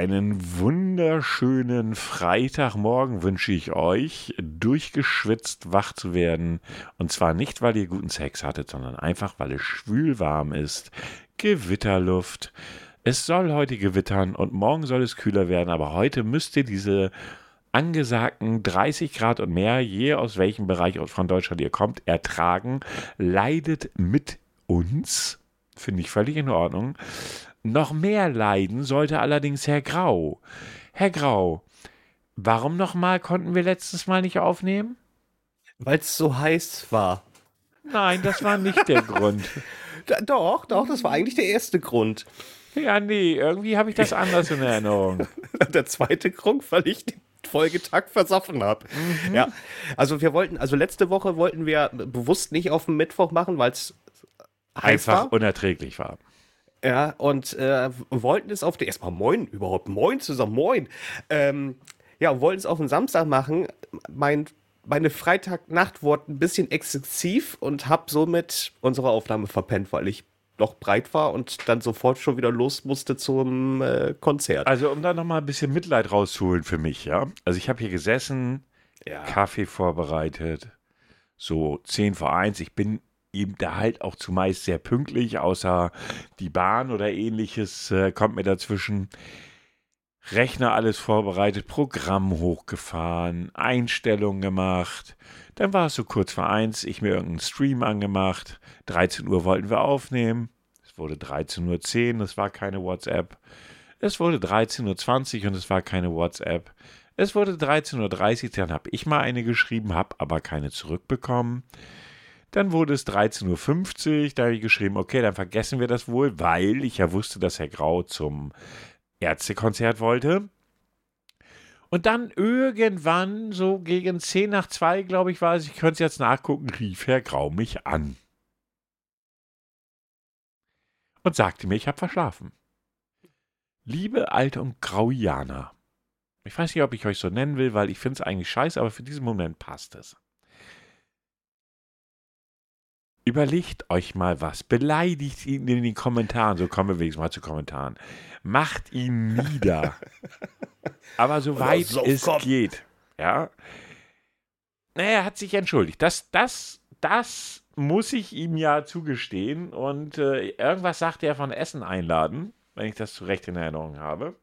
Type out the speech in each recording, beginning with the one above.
einen wunderschönen Freitagmorgen wünsche ich euch, durchgeschwitzt wach zu werden. Und zwar nicht, weil ihr guten Sex hattet, sondern einfach, weil es schwül warm ist. Gewitterluft. Es soll heute gewittern und morgen soll es kühler werden, aber heute müsst ihr diese angesagten 30 Grad und mehr, je aus welchem Bereich von Deutschland ihr kommt, ertragen. Leidet mit uns. Finde ich völlig in Ordnung. Noch mehr leiden sollte allerdings Herr Grau. Herr Grau, warum nochmal konnten wir letztes Mal nicht aufnehmen? Weil es so heiß war. Nein, das war nicht der Grund. Doch, doch, das war eigentlich der erste Grund. Ja, nee, irgendwie habe ich das anders in Erinnerung. der zweite Grund, weil ich den Folgetag versoffen habe. Mhm. Ja, also wir wollten, also letzte Woche wollten wir bewusst nicht auf den Mittwoch machen, weil es einfach war. unerträglich war. Ja, und äh, wollten es auf den, erstmal moin, überhaupt moin zusammen, moin. Ähm, ja, wollten es auf den Samstag machen. Mein, meine Freitagnacht wurde ein bisschen exzessiv und habe somit unsere Aufnahme verpennt, weil ich noch breit war und dann sofort schon wieder los musste zum äh, Konzert. Also um da nochmal ein bisschen Mitleid rauszuholen für mich, ja. Also ich habe hier gesessen, ja. Kaffee vorbereitet, so 10 vor 1. Ich bin eben da halt auch zumeist sehr pünktlich, außer die Bahn oder ähnliches äh, kommt mir dazwischen. Rechner alles vorbereitet, Programm hochgefahren, Einstellungen gemacht. Dann war es so kurz vor eins, ich mir irgendeinen Stream angemacht. 13 Uhr wollten wir aufnehmen. Es wurde 13.10 Uhr, es war keine WhatsApp. Es wurde 13.20 Uhr und es war keine WhatsApp. Es wurde 13.30 Uhr, dann habe ich mal eine geschrieben, habe aber keine zurückbekommen. Dann wurde es 13.50 Uhr, da habe ich geschrieben, okay, dann vergessen wir das wohl, weil ich ja wusste, dass Herr Grau zum Ärztekonzert wollte. Und dann irgendwann, so gegen 10 nach 2, glaube ich, war es, ich könnte es jetzt nachgucken, rief Herr Grau mich an. Und sagte mir, ich habe verschlafen. Liebe Alte und Grauianer, ich weiß nicht, ob ich euch so nennen will, weil ich finde es eigentlich scheiße, aber für diesen Moment passt es. Überlegt euch mal was. Beleidigt ihn in den Kommentaren. So kommen wir wenigstens mal zu Kommentaren. Macht ihn nieder. Aber soweit so es kommt. geht. Ja. Naja, er hat sich entschuldigt. Das, das, das muss ich ihm ja zugestehen. Und äh, irgendwas sagte er von Essen einladen, wenn ich das zu Recht in Erinnerung habe.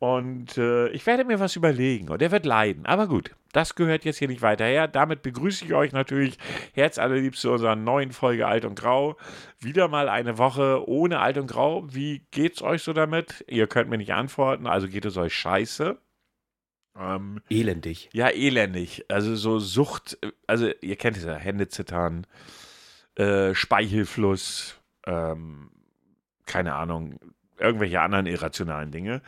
Und äh, ich werde mir was überlegen und er wird leiden. Aber gut, das gehört jetzt hier nicht weiter her. Damit begrüße ich euch natürlich herzallerliebst zu unserer neuen Folge Alt und Grau. Wieder mal eine Woche ohne Alt und Grau. Wie geht's euch so damit? Ihr könnt mir nicht antworten, also geht es euch scheiße. Ähm, elendig. Ja, elendig. Also so Sucht, also ihr kennt es ja, Hände zittern, äh, Speichelfluss, ähm, keine Ahnung, irgendwelche anderen irrationalen Dinge.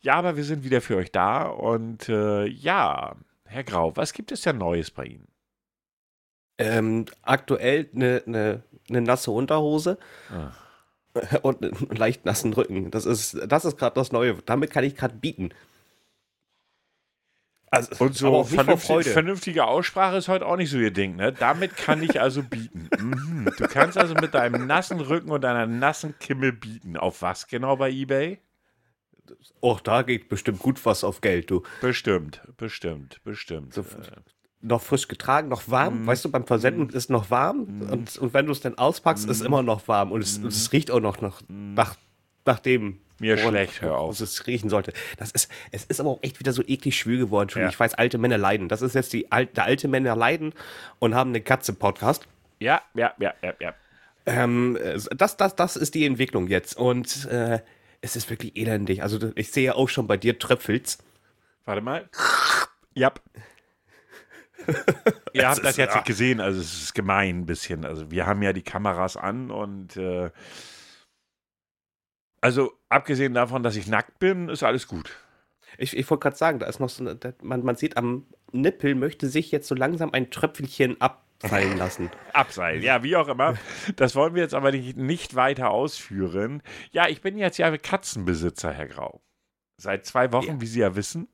Ja, aber wir sind wieder für euch da und äh, ja, Herr Grau, was gibt es denn Neues bei Ihnen? Ähm, aktuell eine ne, ne nasse Unterhose Ach. und einen leicht nassen Rücken. Das ist, das ist gerade das Neue. Damit kann ich gerade bieten. Also, und so vernünftig, vernünftige Aussprache ist heute auch nicht so ihr Ding, ne? Damit kann ich also bieten. Mhm. Du kannst also mit deinem nassen Rücken und deiner nassen Kimme bieten. Auf was genau bei eBay? Och, da geht bestimmt gut was auf Geld, du. Bestimmt, bestimmt, bestimmt. So, noch frisch getragen, noch warm. Mm. Weißt du, beim Versenden mm. ist noch warm. Mm. Und, und, wenn du es dann auspackst, ist immer noch warm. Und es, es riecht auch noch nach, nach, nach dem. Mir schlecht, hör auf. es riechen sollte. Das ist, es ist aber auch echt wieder so eklig schwül geworden. Ja. Ich weiß, alte Männer leiden. Das ist jetzt die alte, alte Männer leiden und haben eine Katze-Podcast. Ja, ja, ja, ja, ja. Ähm, das, das, das ist die Entwicklung jetzt. Und äh, es ist wirklich elendig. Also ich sehe ja auch schon bei dir Tröpfels. Warte mal. Ja. Ihr habt das jetzt nicht gesehen, also es ist gemein ein bisschen. Also wir haben ja die Kameras an und äh, also abgesehen davon, dass ich nackt bin, ist alles gut. Ich, ich wollte gerade sagen, da ist noch so eine, man, man sieht am Nippel möchte sich jetzt so langsam ein Tröpfelchen ab fallen lassen. Abseilen, ja, wie auch immer. Das wollen wir jetzt aber nicht, nicht weiter ausführen. Ja, ich bin jetzt ja Katzenbesitzer, Herr Grau. Seit zwei Wochen, ja. wie Sie ja wissen.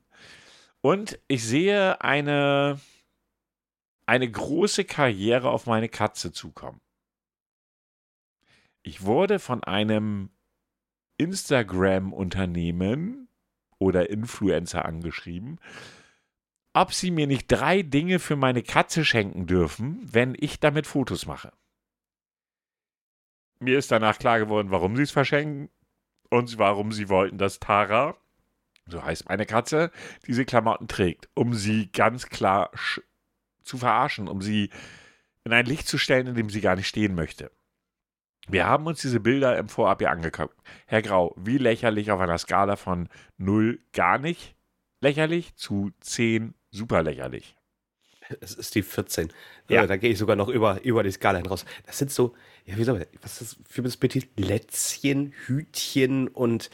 Und ich sehe eine, eine große Karriere auf meine Katze zukommen. Ich wurde von einem Instagram-Unternehmen oder Influencer angeschrieben, ob sie mir nicht drei Dinge für meine Katze schenken dürfen, wenn ich damit Fotos mache. Mir ist danach klar geworden, warum sie es verschenken und warum sie wollten, dass Tara, so heißt meine Katze, diese Klamotten trägt, um sie ganz klar zu verarschen, um sie in ein Licht zu stellen, in dem sie gar nicht stehen möchte. Wir haben uns diese Bilder im Vorab ja angeguckt. Herr Grau, wie lächerlich auf einer Skala von 0 gar nicht lächerlich zu 10 super lächerlich. Es ist die 14. Ja. da gehe ich sogar noch über, über die Skala hinaus. Das sind so, ja, wie soll man, was ist das für das Petit? Lätzchen, Hütchen und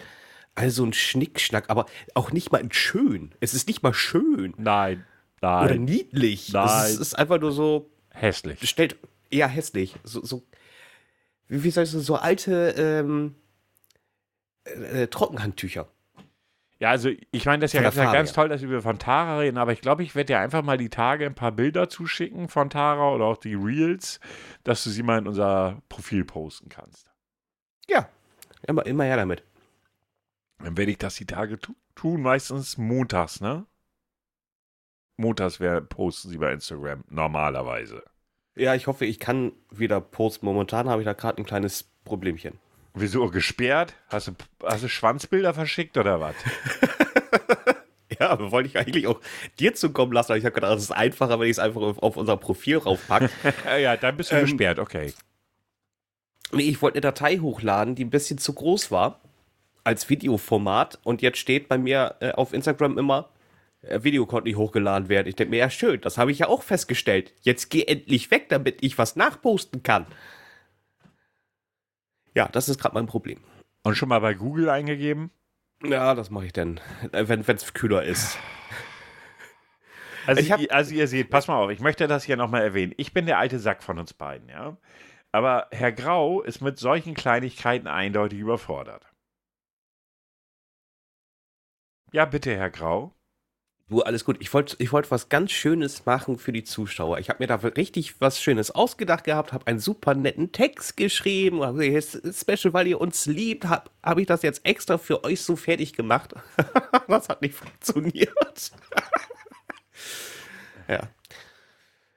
also ein Schnickschnack, aber auch nicht mal schön. Es ist nicht mal schön. Nein, nein. Oder niedlich. Nein. Es ist einfach nur so. Hässlich. Stellt, ja, hässlich. So, so wie, wie soll ich sagen, so alte ähm, äh, Trockenhandtücher. Ja, also ich meine, das ist ja ganz, ganz toll, dass wir von Tara reden, aber ich glaube, ich werde dir einfach mal die Tage ein paar Bilder zuschicken von Tara oder auch die Reels, dass du sie mal in unser Profil posten kannst. Ja, immer, immer her damit. Dann werde ich das die Tage tu tun, meistens montags, ne? Montags wär, posten sie bei Instagram, normalerweise. Ja, ich hoffe, ich kann wieder posten. Momentan habe ich da gerade ein kleines Problemchen. Wieso gesperrt? Hast du, hast du Schwanzbilder verschickt oder was? ja, wollte ich eigentlich auch dir zukommen lassen. Aber ich habe gedacht, es ist einfacher, wenn ich es einfach auf, auf, unser Profil raufpacke. ja, dann bist du ähm, gesperrt, okay. Nee, ich wollte eine Datei hochladen, die ein bisschen zu groß war als Videoformat. Und jetzt steht bei mir äh, auf Instagram immer, Video konnte nicht hochgeladen werden. Ich denke mir, ja schön, das habe ich ja auch festgestellt. Jetzt geh endlich weg, damit ich was nachposten kann. Ja, das ist gerade mein Problem. Und schon mal bei Google eingegeben? Ja, das mache ich dann, äh, wenn es kühler ist. Also, hab, also ihr seht, pass mal auf, ich möchte das hier nochmal erwähnen. Ich bin der alte Sack von uns beiden, ja. Aber Herr Grau ist mit solchen Kleinigkeiten eindeutig überfordert. Ja, bitte, Herr Grau. Du, alles gut. Ich wollte ich wollt was ganz Schönes machen für die Zuschauer. Ich habe mir da richtig was Schönes ausgedacht gehabt, habe einen super netten Text geschrieben. Special, weil ihr uns liebt, habe hab ich das jetzt extra für euch so fertig gemacht. das hat nicht funktioniert. ja.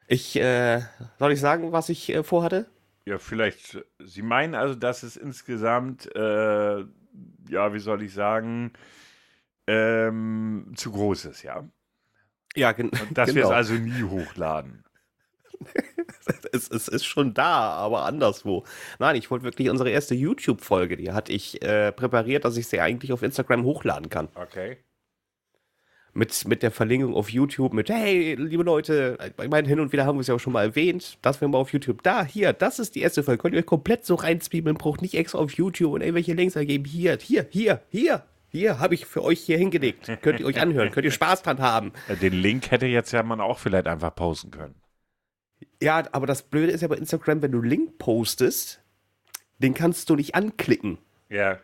Ich, äh, soll ich sagen, was ich äh, vorhatte? Ja, vielleicht. Sie meinen also, dass es insgesamt, äh, ja, wie soll ich sagen, ähm, zu groß ist, ja. Ja, gen Und dass genau. wir es also nie hochladen. es, es, ist schon da, aber anderswo. Nein, ich wollte wirklich unsere erste YouTube-Folge, die hatte ich äh, präpariert, dass ich sie eigentlich auf Instagram hochladen kann. Okay. Mit, mit der Verlinkung auf YouTube, mit, hey, liebe Leute, ich meine, hin und wieder haben wir es ja auch schon mal erwähnt, dass wir mal auf YouTube, da, hier, das ist die erste Folge, könnt ihr euch komplett so reinzwiebeln, braucht nicht extra auf YouTube und irgendwelche Links ergeben, hier, hier, hier, hier, hier habe ich für euch hier hingelegt. Könnt ihr euch anhören, könnt ihr Spaß dran haben. Den Link hätte jetzt ja man auch vielleicht einfach posten können. Ja, aber das Blöde ist ja bei Instagram, wenn du Link postest, den kannst du nicht anklicken. Ja.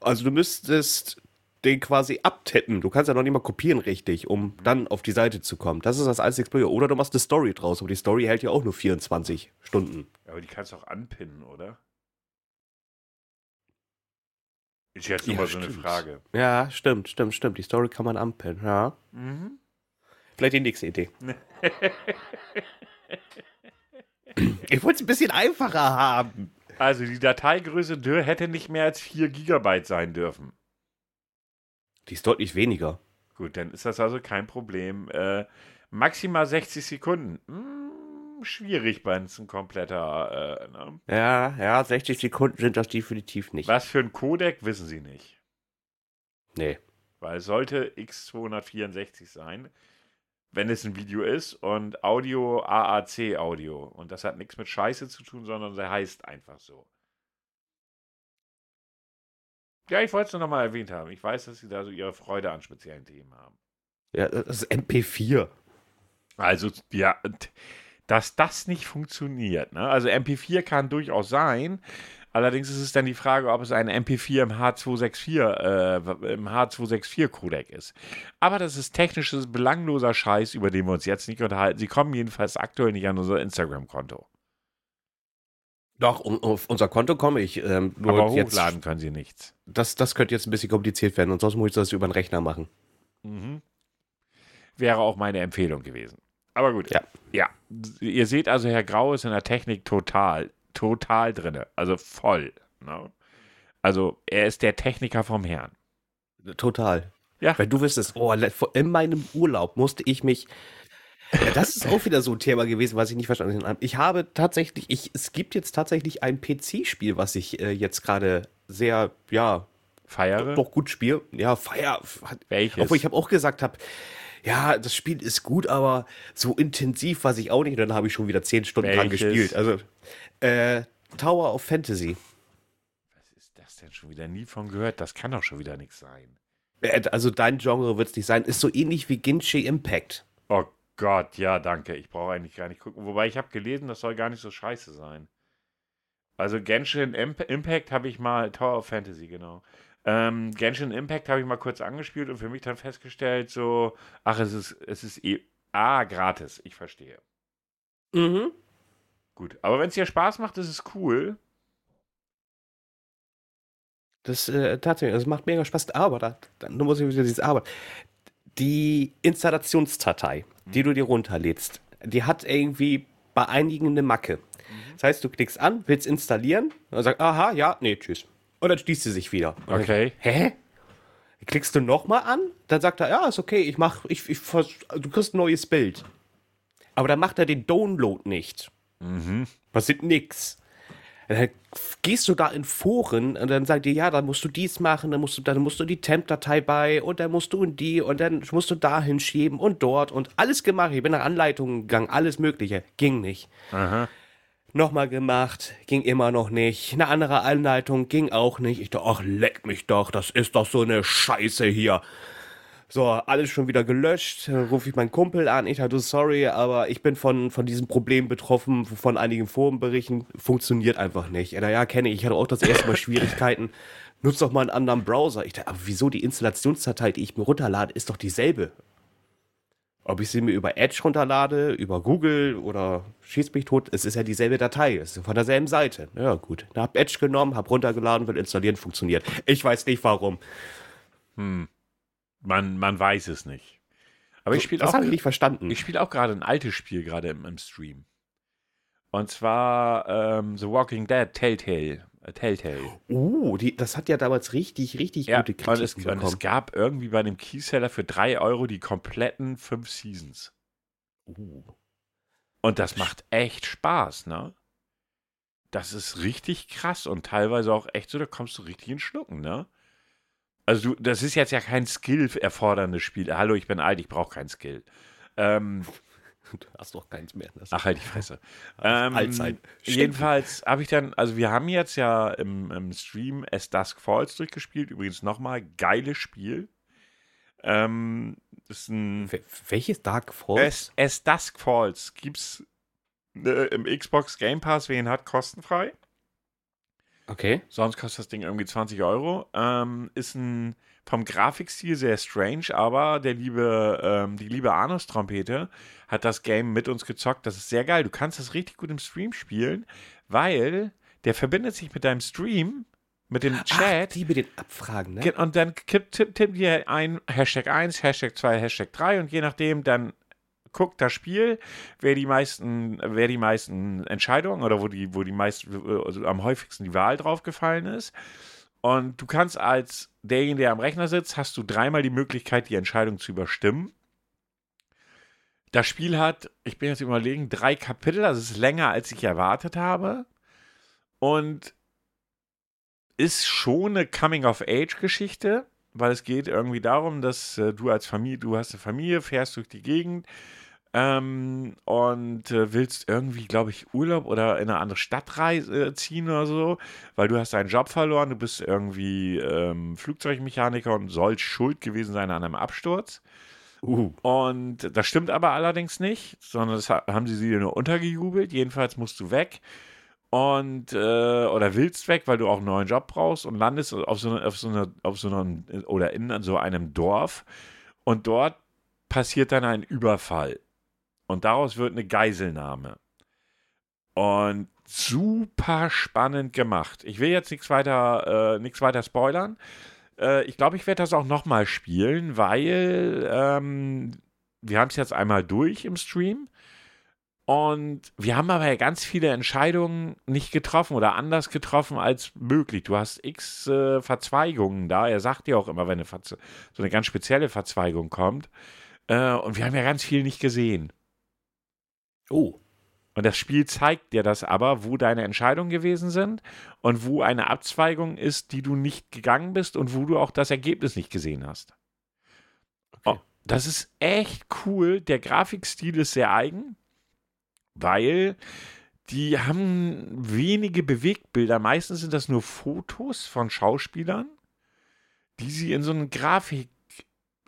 Also du müsstest den quasi abtippen. Du kannst ja noch nicht mal kopieren richtig, um dann auf die Seite zu kommen. Das ist das einzige Blöde. Oder du machst eine Story draus, aber die Story hält ja auch nur 24 Stunden. Aber die kannst du auch anpinnen, oder? Ist jetzt ja, immer so eine Frage. Ja, stimmt, stimmt, stimmt. Die Story kann man anpinnen, ja. Mhm. Vielleicht die nächste Idee. ich wollte es ein bisschen einfacher haben. Also die Dateigröße hätte nicht mehr als 4 GB sein dürfen. Die ist deutlich weniger. Gut, dann ist das also kein Problem. Äh, maximal 60 Sekunden. Hm, schwierig bei uns ein kompletter. Äh, ne? Ja, ja, 60 Sekunden sind das definitiv nicht. Was für ein Codec wissen Sie nicht. Nee. Weil es sollte X264 sein, wenn es ein Video ist und Audio AAC Audio. Und das hat nichts mit Scheiße zu tun, sondern der heißt einfach so. Ja, ich wollte es nur nochmal erwähnt haben. Ich weiß, dass Sie da so Ihre Freude an speziellen Themen haben. Ja, das ist MP4. Also, ja, dass das nicht funktioniert. Ne? Also MP4 kann durchaus sein. Allerdings ist es dann die Frage, ob es ein MP4 im H264, äh, im H264-Codec ist. Aber das ist technisches, belangloser Scheiß, über den wir uns jetzt nicht unterhalten. Sie kommen jedenfalls aktuell nicht an unser Instagram-Konto. Doch, um, auf unser Konto komme ich. Ähm, nur Aber hochladen jetzt, können sie nichts. Das, das könnte jetzt ein bisschen kompliziert werden und sonst muss ich das über den Rechner machen. Mhm. Wäre auch meine Empfehlung gewesen. Aber gut. Ja. ja. Ihr seht also, Herr Grau ist in der Technik total, total drin. Also voll. Ne? Also er ist der Techniker vom Herrn. Total. Ja. Weil du wüsstest, oh, in meinem Urlaub musste ich mich ja, das ist auch wieder so ein Thema gewesen, was ich nicht verstanden habe. Ich habe tatsächlich, ich, es gibt jetzt tatsächlich ein PC-Spiel, was ich äh, jetzt gerade sehr, ja, feiere. Doch gut spiele. Ja, feier. Welches? Obwohl ich habe auch gesagt habe, ja, das Spiel ist gut, aber so intensiv was ich auch nicht. Und dann habe ich schon wieder zehn Stunden dran gespielt. Also, äh, Tower of Fantasy. Was ist das denn schon wieder? Nie von gehört. Das kann doch schon wieder nichts sein. Äh, also dein Genre wird es nicht sein. Ist so ähnlich wie Genshin Impact. Oh Gott, ja, danke. Ich brauche eigentlich gar nicht gucken. Wobei ich habe gelesen, das soll gar nicht so scheiße sein. Also Genshin Imp Impact habe ich mal, Tower of Fantasy, genau. Ähm, Genshin Impact habe ich mal kurz angespielt und für mich dann festgestellt, so, ach, es ist, es ist eh, ah, gratis, ich verstehe. Mhm. Gut, aber wenn es dir Spaß macht, ist es cool. Das äh, tatsächlich, das macht mega Spaß, aber da, dann muss ich wieder dieses Aber. Die Installationsdatei, die du dir runterlädst, die hat irgendwie bei einigen eine Macke. Das heißt, du klickst an, willst installieren, und sagst, aha, ja, nee, tschüss. Und dann schließt sie sich wieder. Okay. Hä? Klickst du nochmal an, dann sagt er, ja, ist okay, ich mach, ich, ich, du kriegst ein neues Bild. Aber dann macht er den Download nicht. Mhm. Passiert nix. Dann gehst du da in Foren und dann sagt dir, ja, dann musst du dies machen, dann musst du, dann musst du die Temp-Datei bei und dann musst du in die und dann musst du da hinschieben und dort und alles gemacht. Ich bin nach Anleitungen gegangen, alles Mögliche. Ging nicht. Aha. Nochmal gemacht, ging immer noch nicht. Eine andere Anleitung ging auch nicht. Ich dachte, ach, leck mich doch, das ist doch so eine Scheiße hier. So, alles schon wieder gelöscht. Dann rufe ich meinen Kumpel an. Ich dachte, sorry, aber ich bin von, von diesem Problem betroffen, von einigen Forenberichten. Funktioniert einfach nicht. Ja, ja, kenne ich. Ich hatte auch das erste Mal Schwierigkeiten. Nutzt doch mal einen anderen Browser. Ich dachte, aber wieso die Installationsdatei, die ich mir runterlade, ist doch dieselbe. Ob ich sie mir über Edge runterlade, über Google oder schieß mich tot, es ist ja dieselbe Datei, es ist von derselben Seite. Ja, gut. Da hab Edge genommen, hab runtergeladen, will installieren, funktioniert. Ich weiß nicht warum. Hm. Man, man weiß es nicht. Aber so, ich spiele auch. Das habe ich nicht verstanden. Ich spiele auch gerade ein altes Spiel gerade im, im, Stream. Und zwar ähm, The Walking Dead Telltale. Äh, Telltale. Uh, die, das hat ja damals richtig, richtig ja, gute Kritiken und es, bekommen. Und es gab irgendwie bei einem Keyseller für 3 Euro die kompletten 5 Seasons. Uh. Und das macht echt Spaß, ne? Das ist richtig krass und teilweise auch echt so, da kommst du richtig in Schlucken, ne? Also du, das ist jetzt ja kein Skill erforderndes Spiel. Hallo, ich bin alt, ich brauche kein Skill. Ähm, du hast doch keins mehr. Ach, halt die Fresse. ähm, Allzeit. Jedenfalls habe ich dann, also wir haben jetzt ja im, im Stream As Dusk Falls durchgespielt. Übrigens nochmal, geiles Spiel. Ähm, ist ein, Welches Dark Falls? As, As Dusk Falls gibt's äh, im Xbox Game Pass, wer ihn hat, kostenfrei. Okay. Sonst kostet das Ding irgendwie 20 Euro. Ähm, ist ein vom Grafikstil sehr strange, aber der liebe, ähm, die liebe Anus-Trompete hat das Game mit uns gezockt. Das ist sehr geil. Du kannst das richtig gut im Stream spielen, weil der verbindet sich mit deinem Stream, mit dem Chat. Ach, die mit den Abfragen, ne? Und dann tippt tipp, tipp dir ein Hashtag 1, Hashtag 2, Hashtag 3 und je nachdem dann guckt das Spiel, wer die meisten, wer die meisten Entscheidungen oder wo die, wo die meisten, also am häufigsten die Wahl drauf gefallen ist. Und du kannst als derjenige, der am Rechner sitzt, hast du dreimal die Möglichkeit, die Entscheidung zu überstimmen. Das Spiel hat, ich bin jetzt überlegen, drei Kapitel, also es ist länger, als ich erwartet habe. Und ist schon eine Coming-of-Age-Geschichte, weil es geht irgendwie darum, dass äh, du als Familie, du hast eine Familie, fährst durch die Gegend, ähm, und äh, willst irgendwie, glaube ich, Urlaub oder in eine andere Stadt reise, äh, ziehen oder so, weil du hast deinen Job verloren, du bist irgendwie ähm, Flugzeugmechaniker und sollst schuld gewesen sein an einem Absturz. Uh. Und das stimmt aber allerdings nicht, sondern das haben sie dir nur untergejubelt. Jedenfalls musst du weg und äh, oder willst weg, weil du auch einen neuen Job brauchst und landest auf so, auf so einer, auf so einer oder in so einem Dorf und dort passiert dann ein Überfall. Und daraus wird eine Geiselnahme. Und super spannend gemacht. Ich will jetzt nichts weiter, äh, weiter spoilern. Äh, ich glaube, ich werde das auch nochmal spielen, weil ähm, wir haben es jetzt einmal durch im Stream. Und wir haben aber ja ganz viele Entscheidungen nicht getroffen oder anders getroffen als möglich. Du hast x äh, Verzweigungen da. Er sagt dir auch immer, wenn eine so eine ganz spezielle Verzweigung kommt. Äh, und wir haben ja ganz viel nicht gesehen. Oh. Und das Spiel zeigt dir das aber, wo deine Entscheidungen gewesen sind und wo eine Abzweigung ist, die du nicht gegangen bist und wo du auch das Ergebnis nicht gesehen hast. Okay. Oh, das ist echt cool. Der Grafikstil ist sehr eigen, weil die haben wenige Bewegtbilder. Meistens sind das nur Fotos von Schauspielern, die sie in so einen Grafik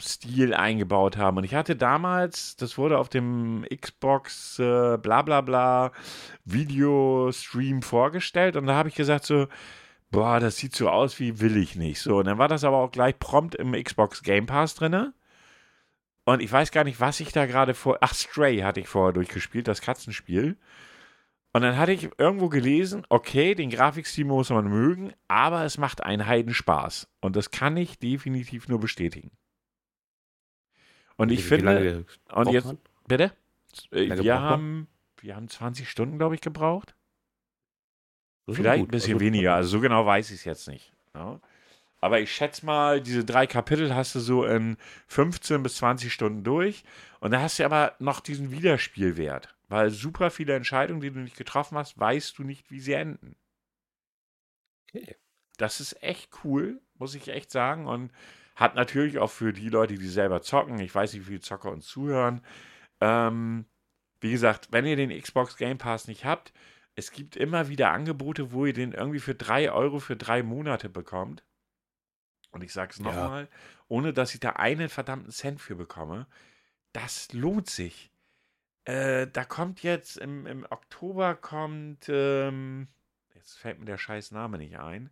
Stil eingebaut haben. Und ich hatte damals, das wurde auf dem Xbox äh, bla bla bla Videostream vorgestellt und da habe ich gesagt so, boah, das sieht so aus wie will ich nicht. So, und dann war das aber auch gleich prompt im Xbox Game Pass drinne. Und ich weiß gar nicht, was ich da gerade vor. Ach, Stray hatte ich vorher durchgespielt, das Katzenspiel. Und dann hatte ich irgendwo gelesen, okay, den Grafikstil muss man mögen, aber es macht einen Heidenspaß. Und das kann ich definitiv nur bestätigen. Und ich wie, finde. Wie und jetzt. Man? Bitte? Äh, wir haben, wir haben 20 Stunden, glaube ich, gebraucht. Vielleicht ein bisschen also, weniger. Also so genau weiß ich es jetzt nicht. Ja. Aber ich schätze mal, diese drei Kapitel hast du so in 15 bis 20 Stunden durch. Und da hast du aber noch diesen Wiederspielwert. Weil super viele Entscheidungen, die du nicht getroffen hast, weißt du nicht, wie sie enden. Okay. Das ist echt cool, muss ich echt sagen. Und hat natürlich auch für die Leute, die selber zocken, ich weiß nicht, wie viele Zocker uns zuhören, ähm, wie gesagt, wenn ihr den Xbox Game Pass nicht habt, es gibt immer wieder Angebote, wo ihr den irgendwie für 3 Euro für drei Monate bekommt. Und ich sage es nochmal, ja. ohne dass ich da einen verdammten Cent für bekomme. Das lohnt sich. Äh, da kommt jetzt im, im Oktober kommt, ähm, jetzt fällt mir der scheiß Name nicht ein.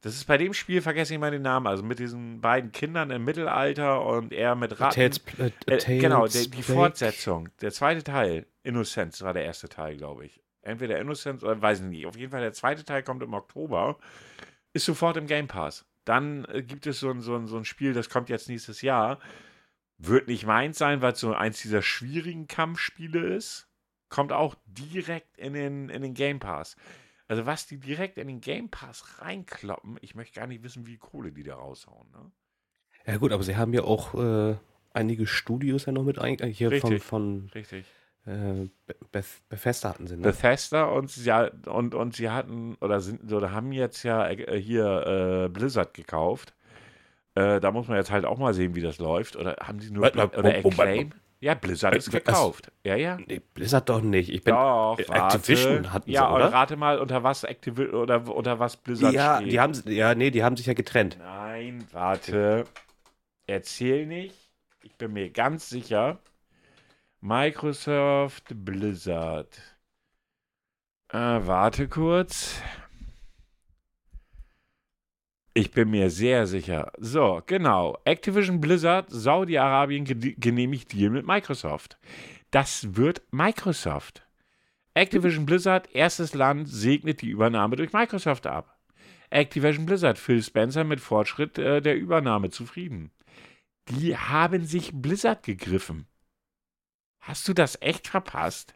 Das ist bei dem Spiel, vergesse ich mal den Namen, also mit diesen beiden Kindern im Mittelalter und er mit Ratten. Tales, äh, äh, genau, der, die Fortsetzung, der zweite Teil, Innocence war der erste Teil, glaube ich. Entweder Innocence oder weiß ich nicht. Auf jeden Fall der zweite Teil kommt im Oktober, ist sofort im Game Pass. Dann äh, gibt es so ein, so, ein, so ein Spiel, das kommt jetzt nächstes Jahr. Wird nicht meins sein, weil es so eins dieser schwierigen Kampfspiele ist. Kommt auch direkt in den, in den Game Pass. Also was die direkt in den Game Pass reinkloppen, ich möchte gar nicht wissen, wie Kohle die da raushauen. Ne? Ja gut, aber sie haben ja auch äh, einige Studios ja noch mit ein, äh, hier richtig, von, von richtig. Äh, Beth, Bethesda hatten sie. Ne? Bethesda und sie, und, und sie hatten oder sind oder haben jetzt ja äh, hier äh, Blizzard gekauft. Äh, da muss man jetzt halt auch mal sehen, wie das läuft. Oder haben sie nur oder Acclaim? Ja, Blizzard ist gekauft. Ja, ja. Nee, Blizzard doch nicht. Ich bin doch, Activision hatten ja, sie, oder? rate mal, unter was Activision oder unter was Blizzard ja, steht. Die haben, ja, nee, die haben sich ja getrennt. Nein, warte. Erzähl nicht. Ich bin mir ganz sicher. Microsoft Blizzard. Äh, warte kurz. Ich bin mir sehr sicher. So, genau. Activision Blizzard, Saudi-Arabien genehmigt Deal mit Microsoft. Das wird Microsoft. Activision Blizzard, erstes Land, segnet die Übernahme durch Microsoft ab. Activision Blizzard, Phil Spencer mit Fortschritt äh, der Übernahme zufrieden. Die haben sich Blizzard gegriffen. Hast du das echt verpasst?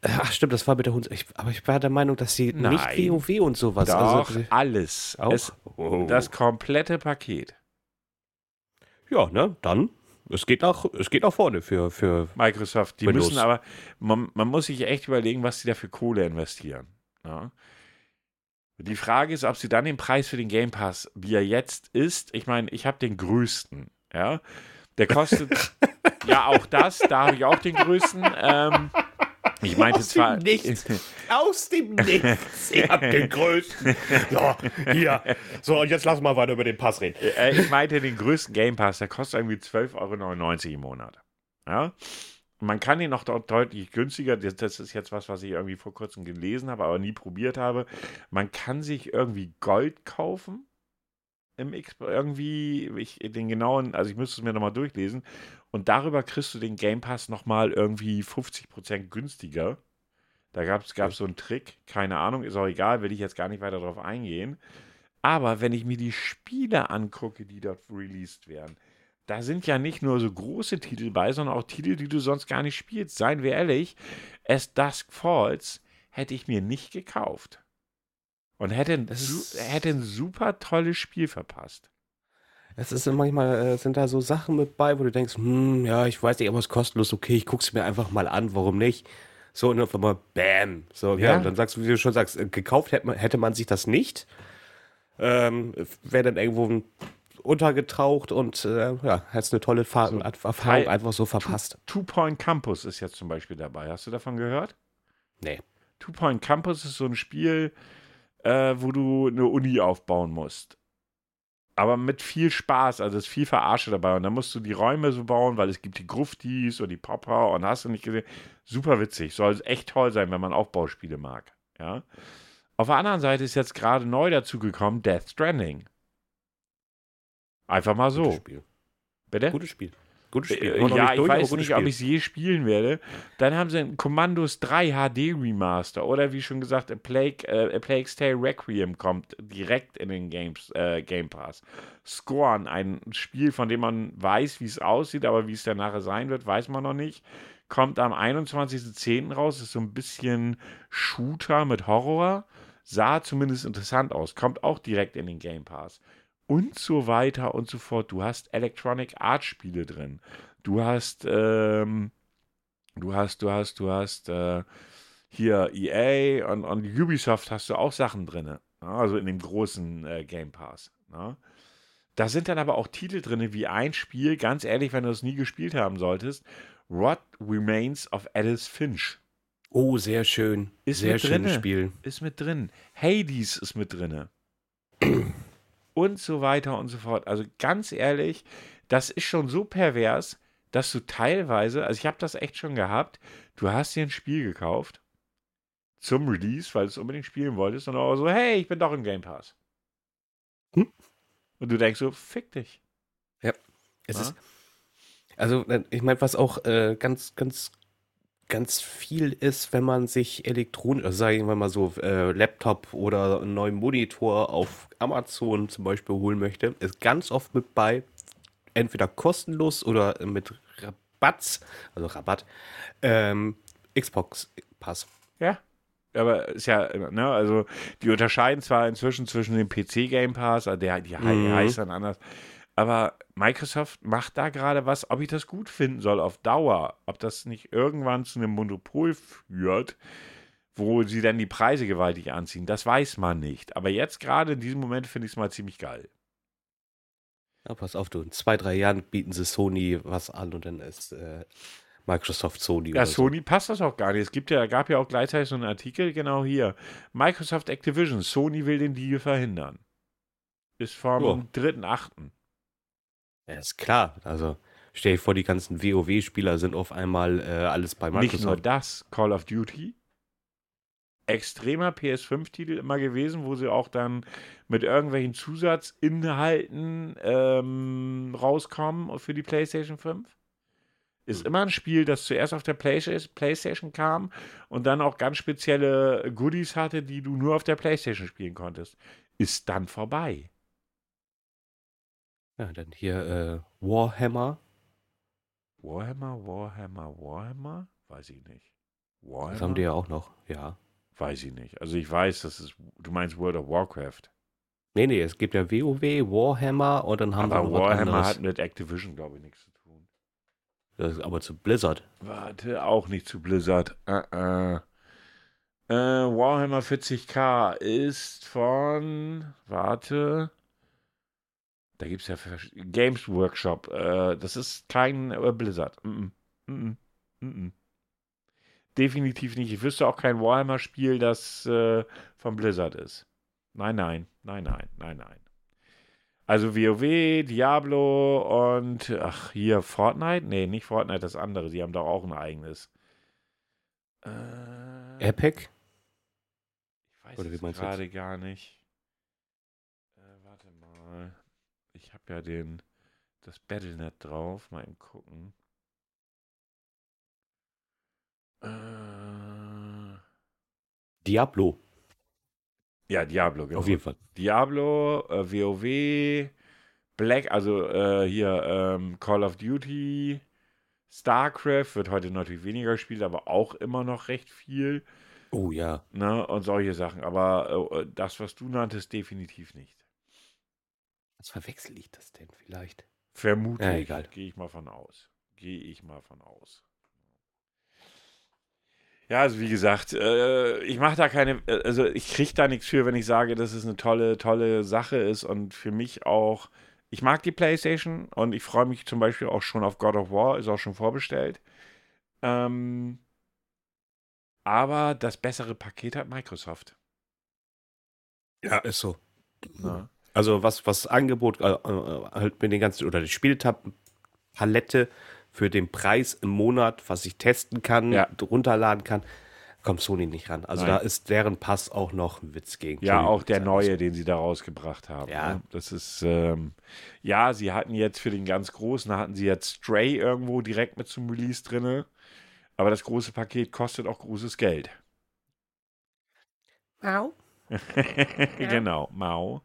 Äh, ach stimmt, das war mit der Hund. Ich, aber ich war der Meinung, dass sie Nein. nicht WoW und sowas. Also Doch, also, alles. Auch? Es, oh. Das komplette Paket. Ja, ne, dann. Es geht nach, es geht nach vorne für, für Microsoft. Die Windows. müssen aber, man, man, muss sich echt überlegen, was sie da für Kohle investieren. Ja. Die Frage ist, ob sie dann den Preis für den Game Pass, wie er jetzt ist, ich meine, ich habe den größten, ja. Der kostet, ja, auch das, da habe ich auch den größten. Ähm, ich meinte aus zwar. Dem Nichts. Aus dem Nichts. Ihr habt den größten. So, hier. So, und jetzt lass mal weiter über den Pass reden. Äh, ich meinte den größten Game Pass, der kostet irgendwie 12,99 Euro im Monat. Ja. Man kann ihn noch deutlich günstiger, das ist jetzt was, was ich irgendwie vor kurzem gelesen habe, aber nie probiert habe. Man kann sich irgendwie Gold kaufen im X, irgendwie, ich, den genauen, also ich müsste es mir nochmal durchlesen. Und darüber kriegst du den Game Pass nochmal irgendwie 50% günstiger. Da gab es so einen Trick, keine Ahnung, ist auch egal, will ich jetzt gar nicht weiter darauf eingehen. Aber wenn ich mir die Spiele angucke, die dort released werden, da sind ja nicht nur so große Titel bei, sondern auch Titel, die du sonst gar nicht spielst. Seien wir ehrlich, As Dusk Falls hätte ich mir nicht gekauft. Und hätte, hätte ein super tolles Spiel verpasst. Es ist manchmal äh, sind da so Sachen mit bei, wo du denkst, hm, ja, ich weiß nicht, aber es ist kostenlos, okay, ich gucke es mir einfach mal an, warum nicht? So, und auf einmal, bam. So, ja. ja, und dann sagst du, wie du schon sagst, äh, gekauft hätte man, hätte man sich das nicht. Ähm, Wäre dann irgendwo untergetaucht und äh, ja, hat eine tolle Fahr so, Erfahrung einfach so verpasst. Two, Two Point Campus ist jetzt zum Beispiel dabei. Hast du davon gehört? Nee. Two Point Campus ist so ein Spiel, äh, wo du eine Uni aufbauen musst. Aber mit viel Spaß, also es ist viel Verarsche dabei. Und dann musst du die Räume so bauen, weil es gibt die Gruftis und die Popper und hast du nicht gesehen. Super witzig. Soll echt toll sein, wenn man Aufbauspiele mag. Ja. Auf der anderen Seite ist jetzt gerade neu dazugekommen Death Stranding. Einfach mal so. Gutes Spiel. Bitte? Gutes Spiel. Gutes Spiel. Äh, ja, ich weiß nicht, Spiel. ob ich es je spielen werde. Dann haben sie ein Commandos 3 HD Remaster oder wie schon gesagt, A, Plague, äh, A Plague's Tale Requiem kommt direkt in den Games, äh, Game Pass. Scorn, ein Spiel, von dem man weiß, wie es aussieht, aber wie es dann nachher sein wird, weiß man noch nicht. Kommt am 21.10. raus, ist so ein bisschen Shooter mit Horror. Sah zumindest interessant aus, kommt auch direkt in den Game Pass und so weiter und so fort. Du hast Electronic Art Spiele drin. Du hast, ähm, du hast, du hast, du hast äh, hier EA und, und, Ubisoft hast du auch Sachen drin. Also in dem großen äh, Game Pass. Ne? Da sind dann aber auch Titel drin, wie ein Spiel, ganz ehrlich, wenn du es nie gespielt haben solltest, What Remains of Alice Finch. Oh, sehr schön. Ist sehr schönes Spiel. Ist mit drin. Hades ist mit drin und so weiter und so fort. Also ganz ehrlich, das ist schon so pervers, dass du teilweise, also ich habe das echt schon gehabt, du hast dir ein Spiel gekauft zum Release, weil du es unbedingt spielen wolltest und auch so, hey, ich bin doch im Game Pass. Hm? Und du denkst so, fick dich. Ja, es ja? ist, also ich meine, was auch äh, ganz, ganz ganz viel ist, wenn man sich elektronisch, also sagen wir mal so, äh, Laptop oder einen neuen Monitor auf Amazon zum Beispiel holen möchte, ist ganz oft mit bei, entweder kostenlos oder mit Rabatz, also Rabatt, ähm, Xbox Pass. Ja. Aber ist ja, ne, also die unterscheiden zwar inzwischen zwischen dem PC Game Pass, also der, die mhm. heißt dann anders, aber Microsoft macht da gerade was, ob ich das gut finden soll auf Dauer, ob das nicht irgendwann zu einem Monopol führt, wo sie dann die Preise gewaltig anziehen, das weiß man nicht. Aber jetzt gerade in diesem Moment finde ich es mal ziemlich geil. Ja, pass auf, du, in zwei, drei Jahren bieten sie Sony was an und dann ist äh, Microsoft Sony. Ja, Sony so. passt das auch gar nicht. Es gibt ja, gab ja auch gleichzeitig so einen Artikel, genau hier. Microsoft Activision, Sony will den Deal verhindern. Ist vom oh. 3.8. Ja, ist klar. Also stell dir vor, die ganzen WoW-Spieler sind auf einmal äh, alles bei Microsoft. Nicht nur das, Call of Duty. Extremer PS5-Titel immer gewesen, wo sie auch dann mit irgendwelchen Zusatzinhalten ähm, rauskommen für die PlayStation 5. Ist immer ein Spiel, das zuerst auf der PlayStation kam und dann auch ganz spezielle Goodies hatte, die du nur auf der PlayStation spielen konntest. Ist dann vorbei. Ja, dann hier äh, Warhammer. Warhammer, Warhammer, Warhammer? Weiß ich nicht. Warhammer? Das haben die ja auch noch, ja. Weiß ich nicht. Also ich weiß, das ist, du meinst World of Warcraft. Nee, nee, es gibt ja WoW, Warhammer und dann haben aber wir noch Warhammer hat mit Activision, glaube ich, nichts zu tun. Das ist aber zu Blizzard. Warte, auch nicht zu Blizzard. Uh -uh. Äh, Warhammer 40k ist von, warte, da gibt es ja Games Workshop. Äh, das ist kein äh, Blizzard. Mm -mm. Mm Definitiv nicht. Ich wüsste auch kein Warhammer-Spiel, das äh, von Blizzard ist. Nein, nein, nein, nein, nein, nein. Also WoW, Diablo und ach, hier Fortnite? Nee, nicht Fortnite, das andere. Die haben doch auch ein eigenes. Äh, Epic? Ich weiß es gerade gar nicht. Äh, warte mal. Ich habe ja den, das Battlenet drauf. Mal eben gucken. Äh, Diablo. Ja, Diablo, genau. Auf jeden Fall. Diablo, äh, WoW, Black, also äh, hier ähm, Call of Duty, StarCraft wird heute natürlich weniger gespielt, aber auch immer noch recht viel. Oh ja. Ne, und solche Sachen. Aber äh, das, was du nanntest, definitiv nicht. Was verwechsel ich das denn vielleicht? Vermutlich. Ja, egal. Gehe ich mal von aus. Gehe ich mal von aus. Ja, also wie gesagt, äh, ich mache da keine, äh, also ich kriege da nichts für, wenn ich sage, dass es eine tolle, tolle Sache ist und für mich auch, ich mag die PlayStation und ich freue mich zum Beispiel auch schon auf God of War, ist auch schon vorbestellt. Ähm, aber das bessere Paket hat Microsoft. Ja, ist so. Ja. Also was, was Angebot, äh, äh halt mit den ganzen, oder die Spieltab-Palette für den Preis im Monat, was ich testen kann, ja. runterladen kann, kommt Sony nicht ran. Also Nein. da ist deren Pass auch noch ein Witz gegen. Ja, auch der neue, den sie da rausgebracht haben. Ja. Ne? Das ist, ähm, ja, sie hatten jetzt für den ganz großen, hatten sie jetzt Stray irgendwo direkt mit zum Release drin. Aber das große Paket kostet auch großes Geld. Mau. genau, Mau.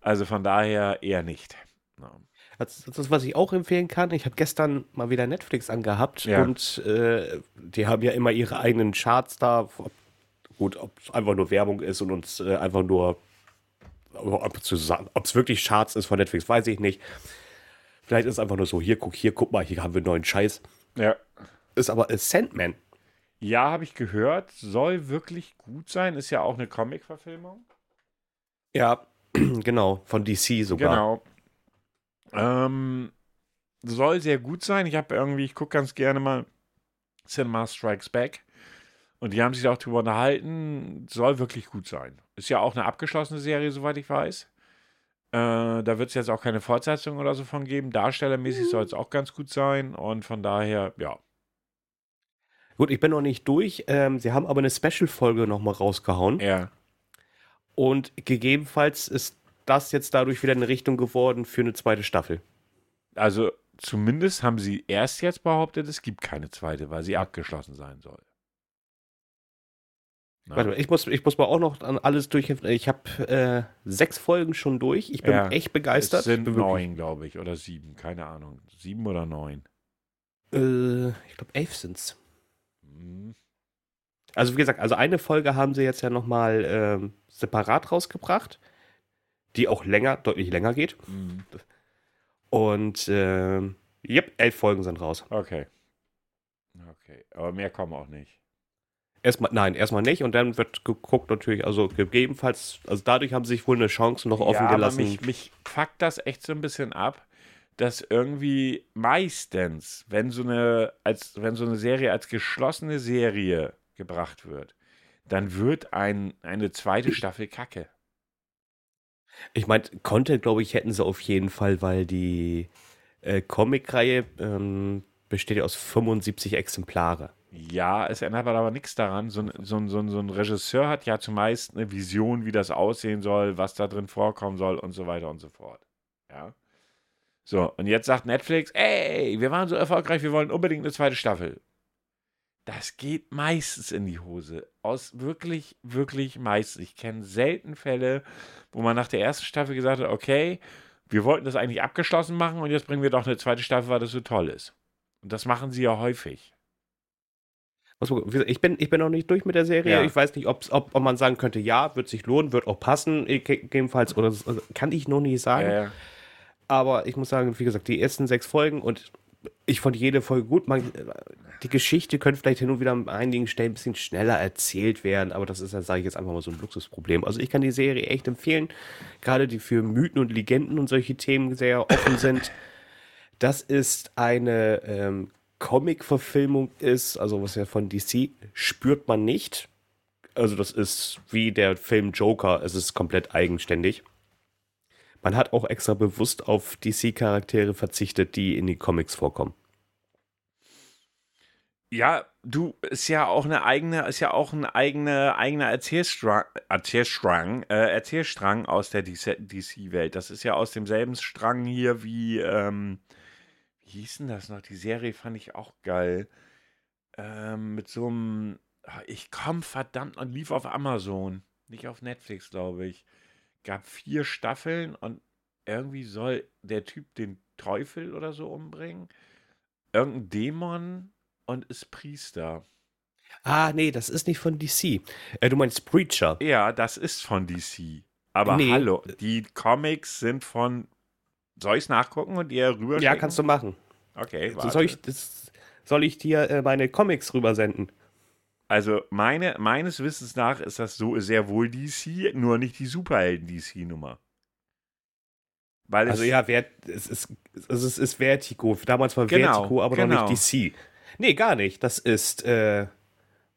Also von daher eher nicht. No. Das, das ist, was ich auch empfehlen kann. Ich habe gestern mal wieder Netflix angehabt ja. und äh, die haben ja immer ihre eigenen Charts da. Ob, gut, ob es einfach nur Werbung ist und uns äh, einfach nur, ob es wirklich Charts ist von Netflix, weiß ich nicht. Vielleicht ist es einfach nur so, hier, guck, hier, guck mal, hier haben wir neuen Scheiß. Ja. Ist aber Sandman. Ja, habe ich gehört. Soll wirklich gut sein. Ist ja auch eine Comic-Verfilmung. Ja, genau. Von DC sogar. Genau. Ähm, soll sehr gut sein. Ich habe irgendwie, ich gucke ganz gerne mal Cinema Strikes Back. Und die haben sich auch darüber unterhalten. Soll wirklich gut sein. Ist ja auch eine abgeschlossene Serie, soweit ich weiß. Äh, da wird es jetzt auch keine Fortsetzung oder so von geben. Darstellermäßig soll es auch ganz gut sein. Und von daher, ja. Gut, ich bin noch nicht durch. Ähm, sie haben aber eine Special-Folge nochmal rausgehauen. Ja. Und gegebenenfalls ist das jetzt dadurch wieder eine Richtung geworden für eine zweite Staffel. Also zumindest haben sie erst jetzt behauptet, es gibt keine zweite, weil sie abgeschlossen sein soll. Warte mal, ich muss, ich muss mal auch noch an alles durch. Ich habe äh, sechs Folgen schon durch. Ich bin ja, echt begeistert. Es sind neun, glaube ich, oder sieben, keine Ahnung. Sieben oder neun? Äh, ich glaube, elf sind's. Mhm. Also wie gesagt, also eine Folge haben sie jetzt ja nochmal ähm, separat rausgebracht die auch länger, deutlich länger geht. Mhm. Und äh, yep, elf Folgen sind raus. Okay. Okay, aber mehr kommen auch nicht. Erstmal, nein, erstmal nicht. Und dann wird geguckt natürlich, also gegebenenfalls, also dadurch haben sie sich wohl eine Chance noch offen ja, gelassen. Aber mich, mich fuckt das echt so ein bisschen ab, dass irgendwie meistens, wenn so eine, als, wenn so eine Serie als geschlossene Serie gebracht wird, dann wird ein, eine zweite Staffel Kacke. Ich meine, Content, glaube ich, hätten sie auf jeden Fall, weil die äh, Comic-Reihe ähm, besteht ja aus 75 Exemplare. Ja, es ändert aber nichts daran. So, so, so, so ein Regisseur hat ja zumeist eine Vision, wie das aussehen soll, was da drin vorkommen soll und so weiter und so fort. Ja. So, und jetzt sagt Netflix, ey, wir waren so erfolgreich, wir wollen unbedingt eine zweite Staffel. Das geht meistens in die Hose. Aus wirklich, wirklich meistens. Ich kenne selten Fälle, wo man nach der ersten Staffel gesagt hat, okay, wir wollten das eigentlich abgeschlossen machen und jetzt bringen wir doch eine zweite Staffel, weil das so toll ist. Und das machen sie ja häufig. Ich bin, ich bin noch nicht durch mit der Serie. Ja. Ich weiß nicht, ob, ob man sagen könnte, ja, wird sich lohnen, wird auch passen, gegebenenfalls. Oder also kann ich noch nicht sagen. Ja, ja. Aber ich muss sagen, wie gesagt, die ersten sechs Folgen und ich fand jede Folge gut. Man, die Geschichte könnte vielleicht hin und wieder an einigen Stellen ein bisschen schneller erzählt werden, aber das ist, sage ich jetzt einfach mal so ein Luxusproblem. Also ich kann die Serie echt empfehlen, gerade die für Mythen und Legenden und solche Themen sehr offen sind. Das ist eine ähm, Comic-Verfilmung ist, also was ja von DC spürt man nicht. Also das ist wie der Film Joker, es ist komplett eigenständig. Man hat auch extra bewusst auf DC-Charaktere verzichtet, die in die Comics vorkommen. Ja, du ist ja auch eine eigene, ist ja auch ein eigener eigener Erzählstrang, Erzählstrang, äh, Erzählstrang aus der DC-Welt. Das ist ja aus demselben Strang hier wie, ähm, wie hieß denn das noch? Die Serie fand ich auch geil. Ähm, mit so einem ich komme verdammt und lief auf Amazon, nicht auf Netflix, glaube ich. Gab vier Staffeln und irgendwie soll der Typ den Teufel oder so umbringen. Irgendein Dämon und ist Priester. Ah, nee, das ist nicht von DC. Äh, du meinst Preacher. Ja, das ist von DC. Aber Nee. hallo, die Comics sind von. Soll ich es nachgucken und dir rüber Ja, kannst du machen. Okay, So warte. soll, ich, das, soll ich dir äh, meine Comics rübersenden? Also meine, meines Wissens nach ist das so sehr wohl DC, nur nicht die Superhelden-DC-Nummer. Also ja, Vert, es, ist, es ist, ist Vertigo. Damals war Genau, Vertigo, aber genau. noch nicht DC. Nee, gar nicht. Das ist, äh,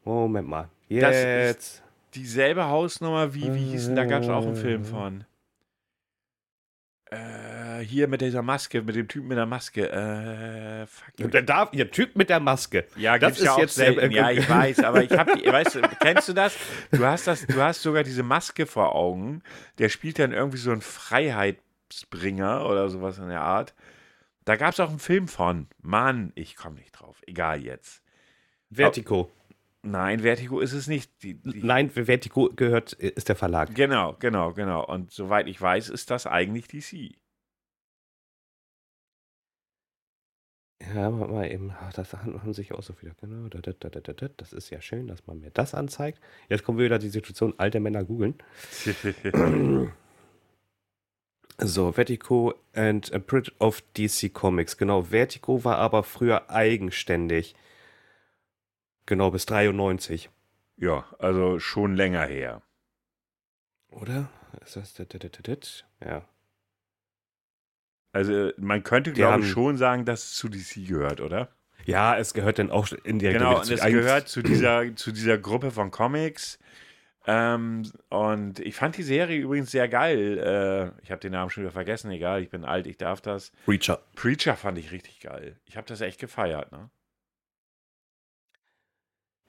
Moment mal. Das ist- Jetzt. dieselbe Hausnummer wie, wie hieß denn, da gab es auch einen Film von. Äh, hier mit dieser Maske, mit dem Typen mit der Maske. Äh, fuck. Der, darf, der Typ mit der Maske. Ja, Das gibt's ist ja auch jetzt, selten. ja, ich weiß, aber ich habe die, weißt du, kennst du das? Du hast das, du hast sogar diese Maske vor Augen. Der spielt dann irgendwie so einen Freiheitsbringer oder sowas in der Art. Da gab es auch einen Film von. Mann, ich komme nicht drauf. Egal jetzt. Vertigo. Nein, Vertigo ist es nicht. Die, die, Nein, Vertigo gehört, äh, ist der Verlag. Genau, genau, genau. Und soweit ich weiß, ist das eigentlich DC. Ja, warte mal eben. Das haben sich auch so wieder. Genau. da, da, da, da, da, da. Das ist ja schön, dass man mir das anzeigt. Jetzt kommen wir wieder die Situation, alte Männer googeln. So, Vertigo and a Brit of DC Comics. Genau, Vertigo war aber früher eigenständig. Genau, bis 93. ja, also schon länger her. Oder? Ist das. da, da, da, da, da? Ja. Also man könnte, Die glaube ich, schon sagen, dass es zu DC gehört, oder? Ja, es gehört dann auch in der Genau, und es gehört zu dieser, zu dieser Gruppe von Comics. Ähm, und ich fand die Serie übrigens sehr geil. Äh, ich habe den Namen schon wieder vergessen, egal, ich bin alt, ich darf das. Preacher. Preacher fand ich richtig geil. Ich habe das echt gefeiert, ne?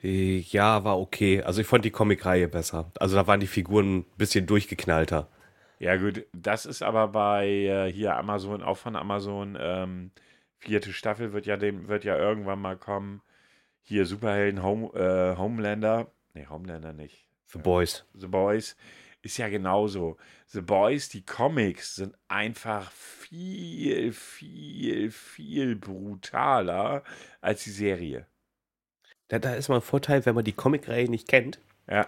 Äh, Ja, war okay. Also ich fand die Comicreihe besser. Also da waren die Figuren ein bisschen durchgeknallter. Ja, gut, das ist aber bei äh, hier Amazon, auch von Amazon. Ähm, vierte Staffel wird ja, dem, wird ja irgendwann mal kommen. Hier Superhelden Home, äh, Homelander. Nee, Homelander nicht. The Boys. The Boys ist ja genauso. The Boys, die Comics sind einfach viel, viel, viel brutaler als die Serie. Da, da ist mal ein Vorteil, wenn man die Comicreihe nicht kennt, Ja,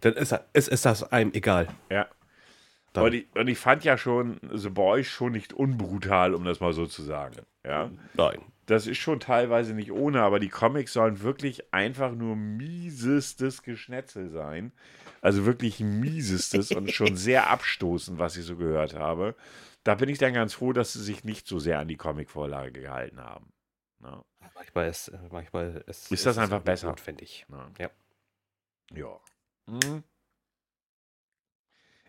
dann ist, ist, ist das einem egal. ja. Und ich, und ich fand ja schon The Boys schon nicht unbrutal, um das mal so zu sagen. Ja. Nein. Das ist schon teilweise nicht ohne, aber die Comics sollen wirklich einfach nur miesestes Geschnetzel sein. Also wirklich miesestes und schon sehr abstoßend, was ich so gehört habe. Da bin ich dann ganz froh, dass sie sich nicht so sehr an die Comicvorlage gehalten haben. Ja. Manchmal ist, äh, manchmal ist, Ist das es einfach besser? Notwendig. Ja. Ja. ja. Hm.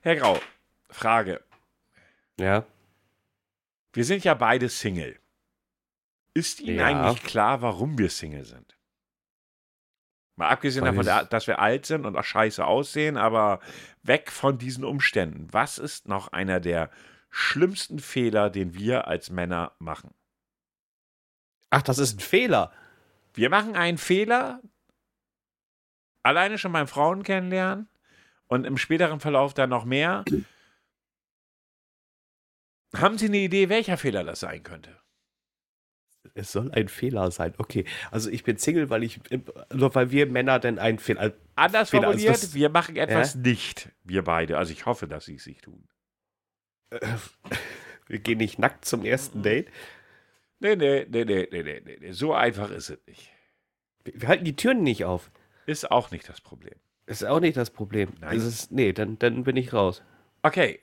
Herr Grau, Frage. Ja. Wir sind ja beide Single. Ist Ihnen Ja. eigentlich klar, warum wir Single sind? Mal abgesehen Weil davon, dass wir alt sind und auch scheiße aussehen, aber weg von diesen Umständen. Was ist noch einer der schlimmsten Fehler, den wir als Männer machen? Ach, das ist ein Fehler. Wir machen einen Fehler, alleine schon beim Frauen kennenlernen und im späteren Verlauf dann noch mehr. Haben Sie eine Idee, welcher Fehler das sein könnte? Es soll ein Fehler sein. Okay. Also ich bin Single, weil ich, nur weil wir Männer denn einen Fehler. Anders Fehler, also formuliert, das- wir machen etwas nicht, wir beide. Also ich hoffe, dass sie es nicht tun. Wir gehen nicht nackt zum ersten Date. Nee, nee, nee, nee, nee, nee, nee, nee. So einfach ist es nicht. Wir halten die Türen nicht auf. Ist auch nicht das Problem. Ist auch nicht das Problem. Nein. Es ist, nee, dann, dann bin ich raus. Okay,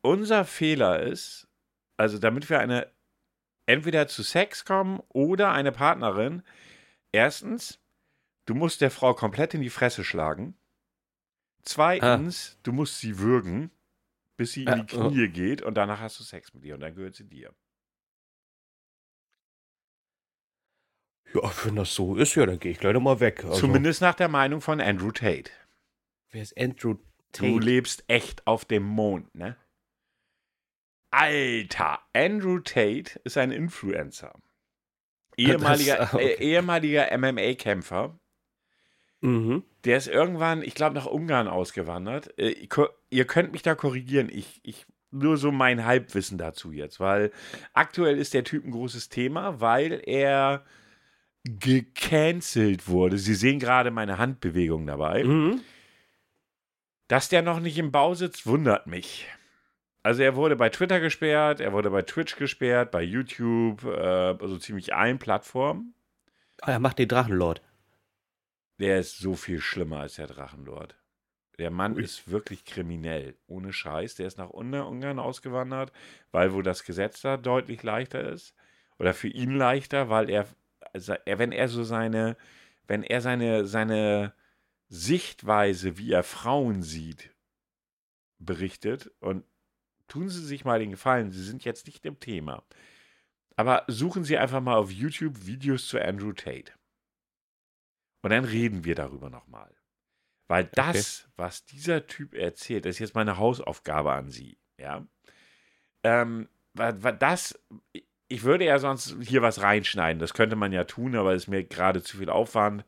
unser Fehler ist, also damit wir eine entweder zu Sex kommen oder eine Partnerin, erstens, du musst der Frau komplett in die Fresse schlagen. Zweitens, du musst sie würgen, bis sie in Ah, die Knie geht und danach hast du Sex mit ihr und dann gehört sie dir. Ja, wenn das so ist, ja, dann gehe ich gleich nochmal weg. Also, Zumindest nach der Meinung von Andrew Tate. Wer ist Andrew Du Tate? lebst echt auf dem Mond, ne? Alter, Andrew Tate ist ein Influencer. Ehemaliger, Das- okay. äh, ehemaliger MMA-Kämpfer. Mhm. Der ist irgendwann, ich glaube, nach Ungarn ausgewandert. Äh, ihr könnt mich da korrigieren. Ich, ich nur so mein Halbwissen dazu jetzt, weil aktuell ist der Typ ein großes Thema, weil er gecancelt wurde. Sie sehen gerade meine Handbewegung dabei. Mhm. Dass der noch nicht im Bau sitzt, wundert mich. Also er wurde bei Twitter gesperrt, er wurde bei Twitch gesperrt, bei YouTube, äh, also ziemlich allen Plattformen. Ah, er macht den Drachenlord. Der ist so viel schlimmer als der Drachenlord. Der Mann Ui. ist wirklich kriminell, ohne Scheiß. Der ist nach Ungarn ausgewandert, weil wo das Gesetz da deutlich leichter ist. Oder für ihn leichter, weil er, wenn er so seine, wenn er seine, seine Sichtweise, wie er Frauen sieht, berichtet und tun Sie sich mal den Gefallen, Sie sind jetzt nicht im Thema. Aber suchen Sie einfach mal auf YouTube Videos zu Andrew Tate. Und dann reden wir darüber nochmal. Weil das, okay. was dieser Typ erzählt, ist jetzt meine Hausaufgabe an Sie. Ja. Ähm, das, ich würde ja sonst hier was reinschneiden. Das könnte man ja tun, aber es ist mir gerade zu viel Aufwand.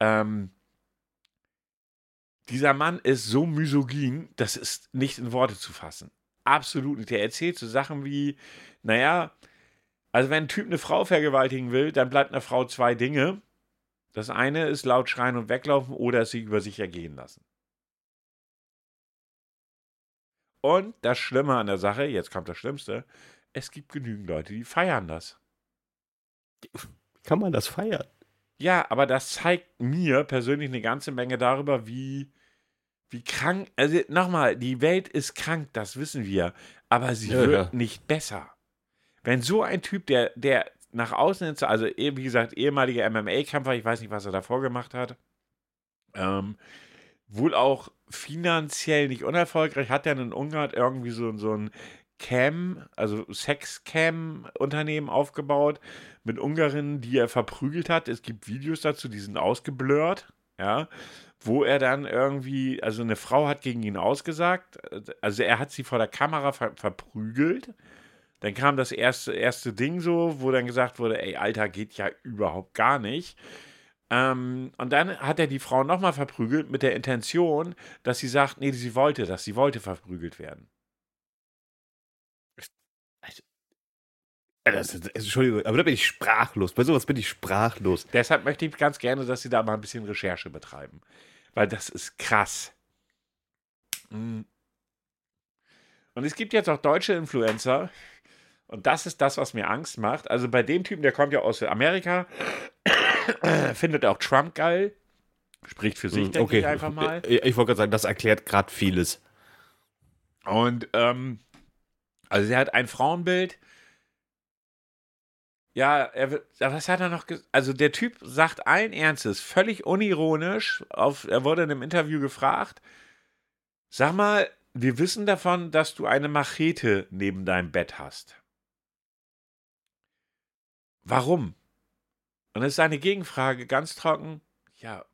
Ähm, dieser Mann ist so misogyn, das ist nicht in Worte zu fassen. Absolut nicht. Der erzählt so Sachen wie, naja, also wenn ein Typ eine Frau vergewaltigen will, dann bleibt einer Frau zwei Dinge. Das eine ist laut schreien und weglaufen oder sie über sich ergehen lassen. Und das Schlimme an der Sache, jetzt kommt das Schlimmste, es gibt genügend Leute, die feiern das. Kann man das feiern? Ja, aber das zeigt mir persönlich eine ganze Menge darüber, wie, wie krank. Also nochmal, die Welt ist krank, das wissen wir, aber sie ja, wird ja. nicht besser. Wenn so ein Typ, der, der nach außen hin, also eh, wie gesagt, ehemaliger MMA-Kämpfer, ich weiß nicht, was er davor gemacht hat, ähm, wohl auch finanziell nicht unerfolgreich, hat er in Ungarn irgendwie so, so ein Cam, also Sex-Cam-Unternehmen aufgebaut mit Ungarinnen, die er verprügelt hat. Es gibt Videos dazu, die sind ausgeblurrt, ja, wo er dann irgendwie, also eine Frau hat gegen ihn ausgesagt, also er hat sie vor der Kamera ver verprügelt. Dann kam das erste, erste Ding so, wo dann gesagt wurde, ey, Alter, geht ja überhaupt gar nicht. Ähm, und dann hat er die Frau nochmal verprügelt mit der Intention, dass sie sagt, nee, sie wollte das, sie wollte verprügelt werden. Das, das, Entschuldigung, aber da bin ich sprachlos. Bei sowas bin ich sprachlos. Deshalb möchte ich ganz gerne, dass Sie da mal ein bisschen Recherche betreiben. Weil das ist krass. Mm. Und es gibt jetzt auch deutsche Influencer. Und das ist das, was mir Angst macht. Also bei dem Typen, der kommt ja aus Amerika, findet auch Trump geil. Spricht für sich, mm, denke okay. ich einfach mal. Ich, ich wollte gerade sagen, das erklärt gerade vieles. Und, ähm, also er hat ein Frauenbild ja, er, was hat er noch gesagt? Also der Typ sagt allen Ernstes, völlig unironisch, auf, er wurde in einem Interview gefragt, sag mal, wir wissen davon, dass du eine Machete neben deinem Bett hast. Warum? Und das ist seine Gegenfrage ganz trocken, ja,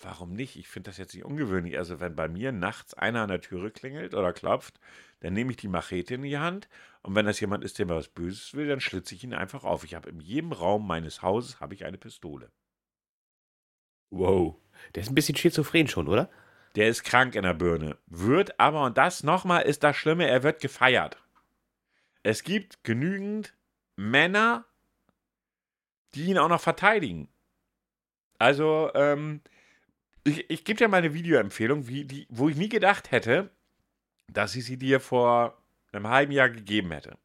warum nicht? Ich finde das jetzt nicht ungewöhnlich. Also wenn bei mir nachts einer an der Türe klingelt oder klopft, dann nehme ich die Machete in die Hand und wenn das jemand ist, der mir was Böses will, dann schlitze ich ihn einfach auf. Ich habe in jedem Raum meines Hauses habe ich eine Pistole. Wow. Der ist ein bisschen schizophren schon, oder? Der ist krank in der Birne. Wird aber, und das nochmal ist das Schlimme, er wird gefeiert. Es gibt genügend Männer, die ihn auch noch verteidigen. Also, ähm, ich, ich gebe dir mal eine Videoempfehlung, wie die, wo ich nie gedacht hätte, dass ich sie dir vor einem halben Jahr gegeben hätte.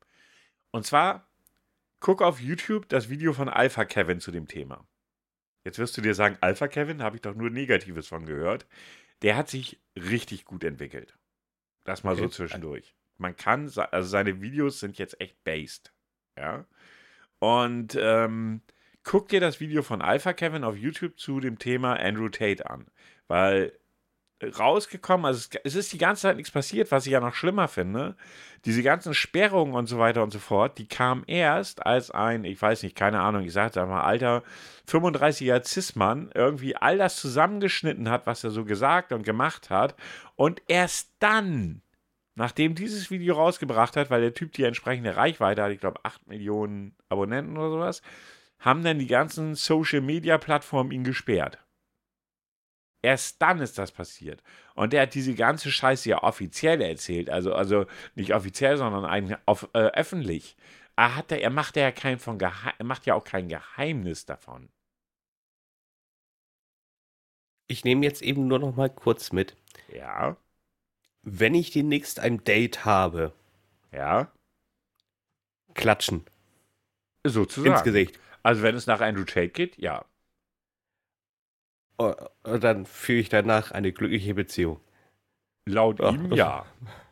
Und zwar, guck auf YouTube das Video von Alpha Kevin zu dem Thema. Jetzt wirst du dir sagen, Alpha Kevin, habe ich doch nur Negatives von gehört. Der hat sich richtig gut entwickelt. Das mal okay. so zwischendurch. Man kann, also seine Videos sind jetzt echt based. Ja. Und ähm, guck dir das Video von Alpha Kevin auf YouTube zu dem Thema Andrew Tate an. Weil rausgekommen. Also es, es, ist die ganze Zeit nichts passiert, was ich ja noch schlimmer finde. Diese ganzen Sperrungen und so weiter und so fort, die kamen erst, als ein, ich weiß nicht, keine Ahnung, ich sagte mal, alter 35er Cis-Mann irgendwie all das zusammengeschnitten hat, was er so gesagt und gemacht hat. Und erst dann, nachdem dieses Video rausgebracht hat, weil der Typ die entsprechende Reichweite hat, ich glaube 8 Millionen Abonnenten oder sowas, haben dann die ganzen Social-Media-Plattformen ihn gesperrt. Erst dann ist das passiert. Und der hat diese ganze Scheiße ja offiziell erzählt. Also, also nicht offiziell, sondern ein, auf, äh, öffentlich. Er, hat, er macht ja kein von er macht ja auch kein Geheimnis davon. Ich nehme jetzt eben nur noch mal kurz mit. Ja. Wenn ich demnächst ein Date habe. Ja. Klatschen. Sozusagen. Ins Gesicht. Also wenn es nach Andrew Tate geht, ja. Und oh, dann führe ich danach eine glückliche Beziehung. Laut Ach, ihm ja.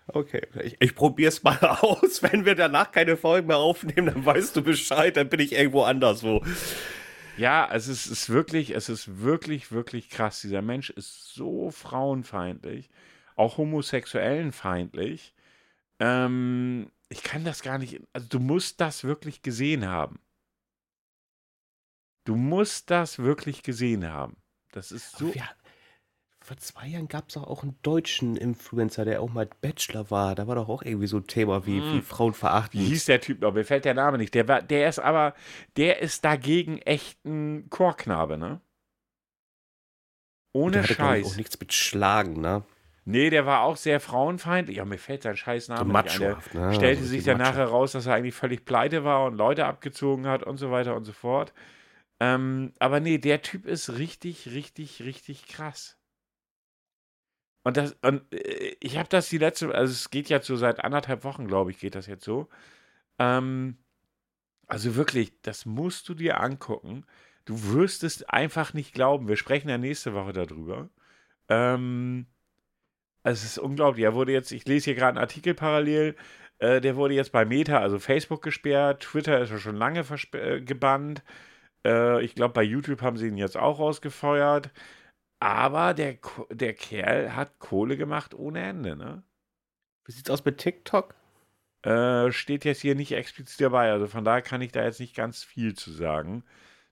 Okay, ich, ich probiere es mal aus. Wenn wir danach keine Folgen mehr aufnehmen, dann weißt du Bescheid, dann bin ich irgendwo anderswo. Ja, es ist, ist wirklich, es ist wirklich, wirklich krass. Dieser Mensch ist so frauenfeindlich, auch homosexuellenfeindlich. Ähm, ich kann das gar nicht, also du musst das wirklich gesehen haben. Du musst das wirklich gesehen haben. Das ist so. Ja, vor zwei Jahren gab es auch einen deutschen Influencer, der auch mal Bachelor war. Da war doch auch irgendwie so ein Thema wie, hm. wie Frauen verachten. Wie hieß der Typ noch? Mir fällt der Name nicht. Der, war, der ist aber, der ist dagegen echt ein Chorknabe, ne? Ohne der hatte, Scheiß. auch nichts mit Schlagen, ne? Nee, der war auch sehr frauenfeindlich. Ja, mir fällt sein scheiß Name so nicht ein. Der ne? stellte sich dann nachher raus, dass er eigentlich völlig pleite war und Leute abgezogen hat und so weiter und so fort. Ähm, aber nee, der Typ ist richtig, richtig, richtig krass. Und, das, und äh, ich habe das die letzte, also es geht jetzt so seit anderthalb Wochen, glaube ich, geht das jetzt so. Ähm, also wirklich, das musst du dir angucken. Du wirst es einfach nicht glauben. Wir sprechen ja nächste Woche darüber. Ähm, es ist unglaublich. Er wurde jetzt, ich lese hier gerade einen Artikel parallel, äh, der wurde jetzt bei Meta, also Facebook gesperrt, Twitter ist ja schon lange äh, gebannt. Äh, ich glaube, bei YouTube haben sie ihn jetzt auch rausgefeuert. Aber der, der Kerl hat Kohle gemacht ohne Ende, ne? Wie sieht's aus mit TikTok? Äh, steht jetzt hier nicht explizit dabei. Also von daher kann ich da jetzt nicht ganz viel zu sagen.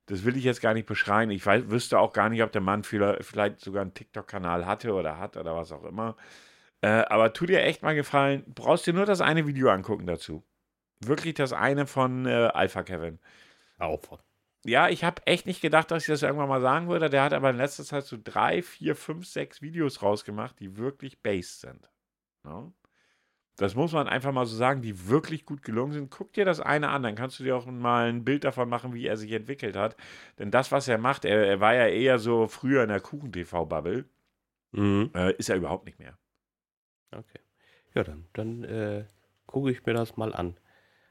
Das will ich jetzt gar nicht beschreien. Ich weiß, wüsste auch gar nicht, ob der Mann vielleicht sogar einen TikTok-Kanal hatte oder hat oder was auch immer. Äh, aber tu dir echt mal gefallen, brauchst dir nur das eine Video angucken dazu. Wirklich das eine von äh, Alpha Kevin. Auch ja, ich habe echt nicht gedacht, dass ich das irgendwann mal sagen würde. Der hat aber in letzter Zeit so drei, vier, fünf, sechs Videos rausgemacht, die wirklich based sind. Ja? Ne? Das muss man einfach mal so sagen, die wirklich gut gelungen sind. Guck dir das eine an, dann kannst du dir auch mal ein Bild davon machen, wie er sich entwickelt hat. Denn das, was er macht, er, er war ja eher so früher in der Kuchen-TV-Bubble. Mhm. Äh, ist er überhaupt nicht mehr. Okay. Ja, dann, dann äh, gucke ich mir das mal an.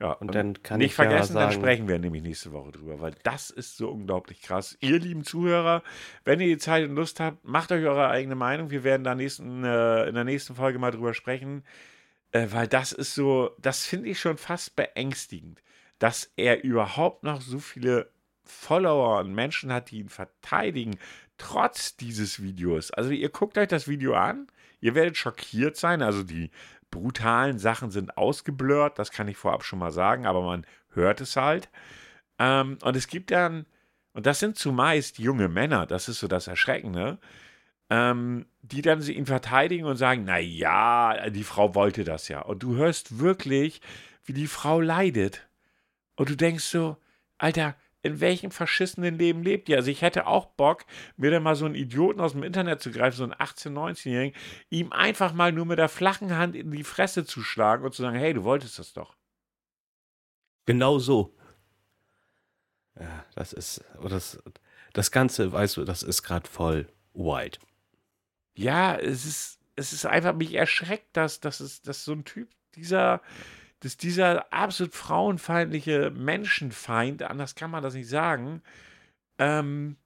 Ja, und dann kann nicht ich vergessen, ja sagen, dann sprechen wir nämlich nächste Woche drüber, weil das ist so unglaublich krass. Ihr lieben Zuhörer, wenn ihr die Zeit und Lust habt, macht euch eure eigene Meinung. Wir werden da nächsten, äh, in der nächsten Folge mal drüber sprechen, äh, weil das ist so, das finde ich schon fast beängstigend, dass er überhaupt noch so viele Follower und Menschen hat, die ihn verteidigen, trotz dieses Videos. Also ihr guckt euch das Video an, ihr werdet schockiert sein, also die brutalen Sachen sind ausgeblurrt, das kann ich vorab schon mal sagen, aber man hört es halt. Ähm, und es gibt dann, und das sind zumeist junge Männer, das ist so das Erschreckende, ähm, die dann ihn verteidigen und sagen, na ja, die Frau wollte das ja. Und du hörst wirklich, wie die Frau leidet. Und du denkst so, Alter, in welchem verschissenen Leben lebt ihr? Also ich hätte auch Bock, mir dann mal so einen Idioten aus dem Internet zu greifen, so einen 18-, 19-Jährigen, ihm einfach mal nur mit der flachen Hand in die Fresse zu schlagen und zu sagen, hey, du wolltest das doch. Genau so. Ja, das ist, das, das Ganze, weißt du, das ist gerade voll white. Ja, es ist, es ist einfach, mich erschreckt, dass, dass, es, dass so ein Typ, dieser, dass dieser absolut frauenfeindliche Menschenfeind, anders kann man das nicht sagen, ähm,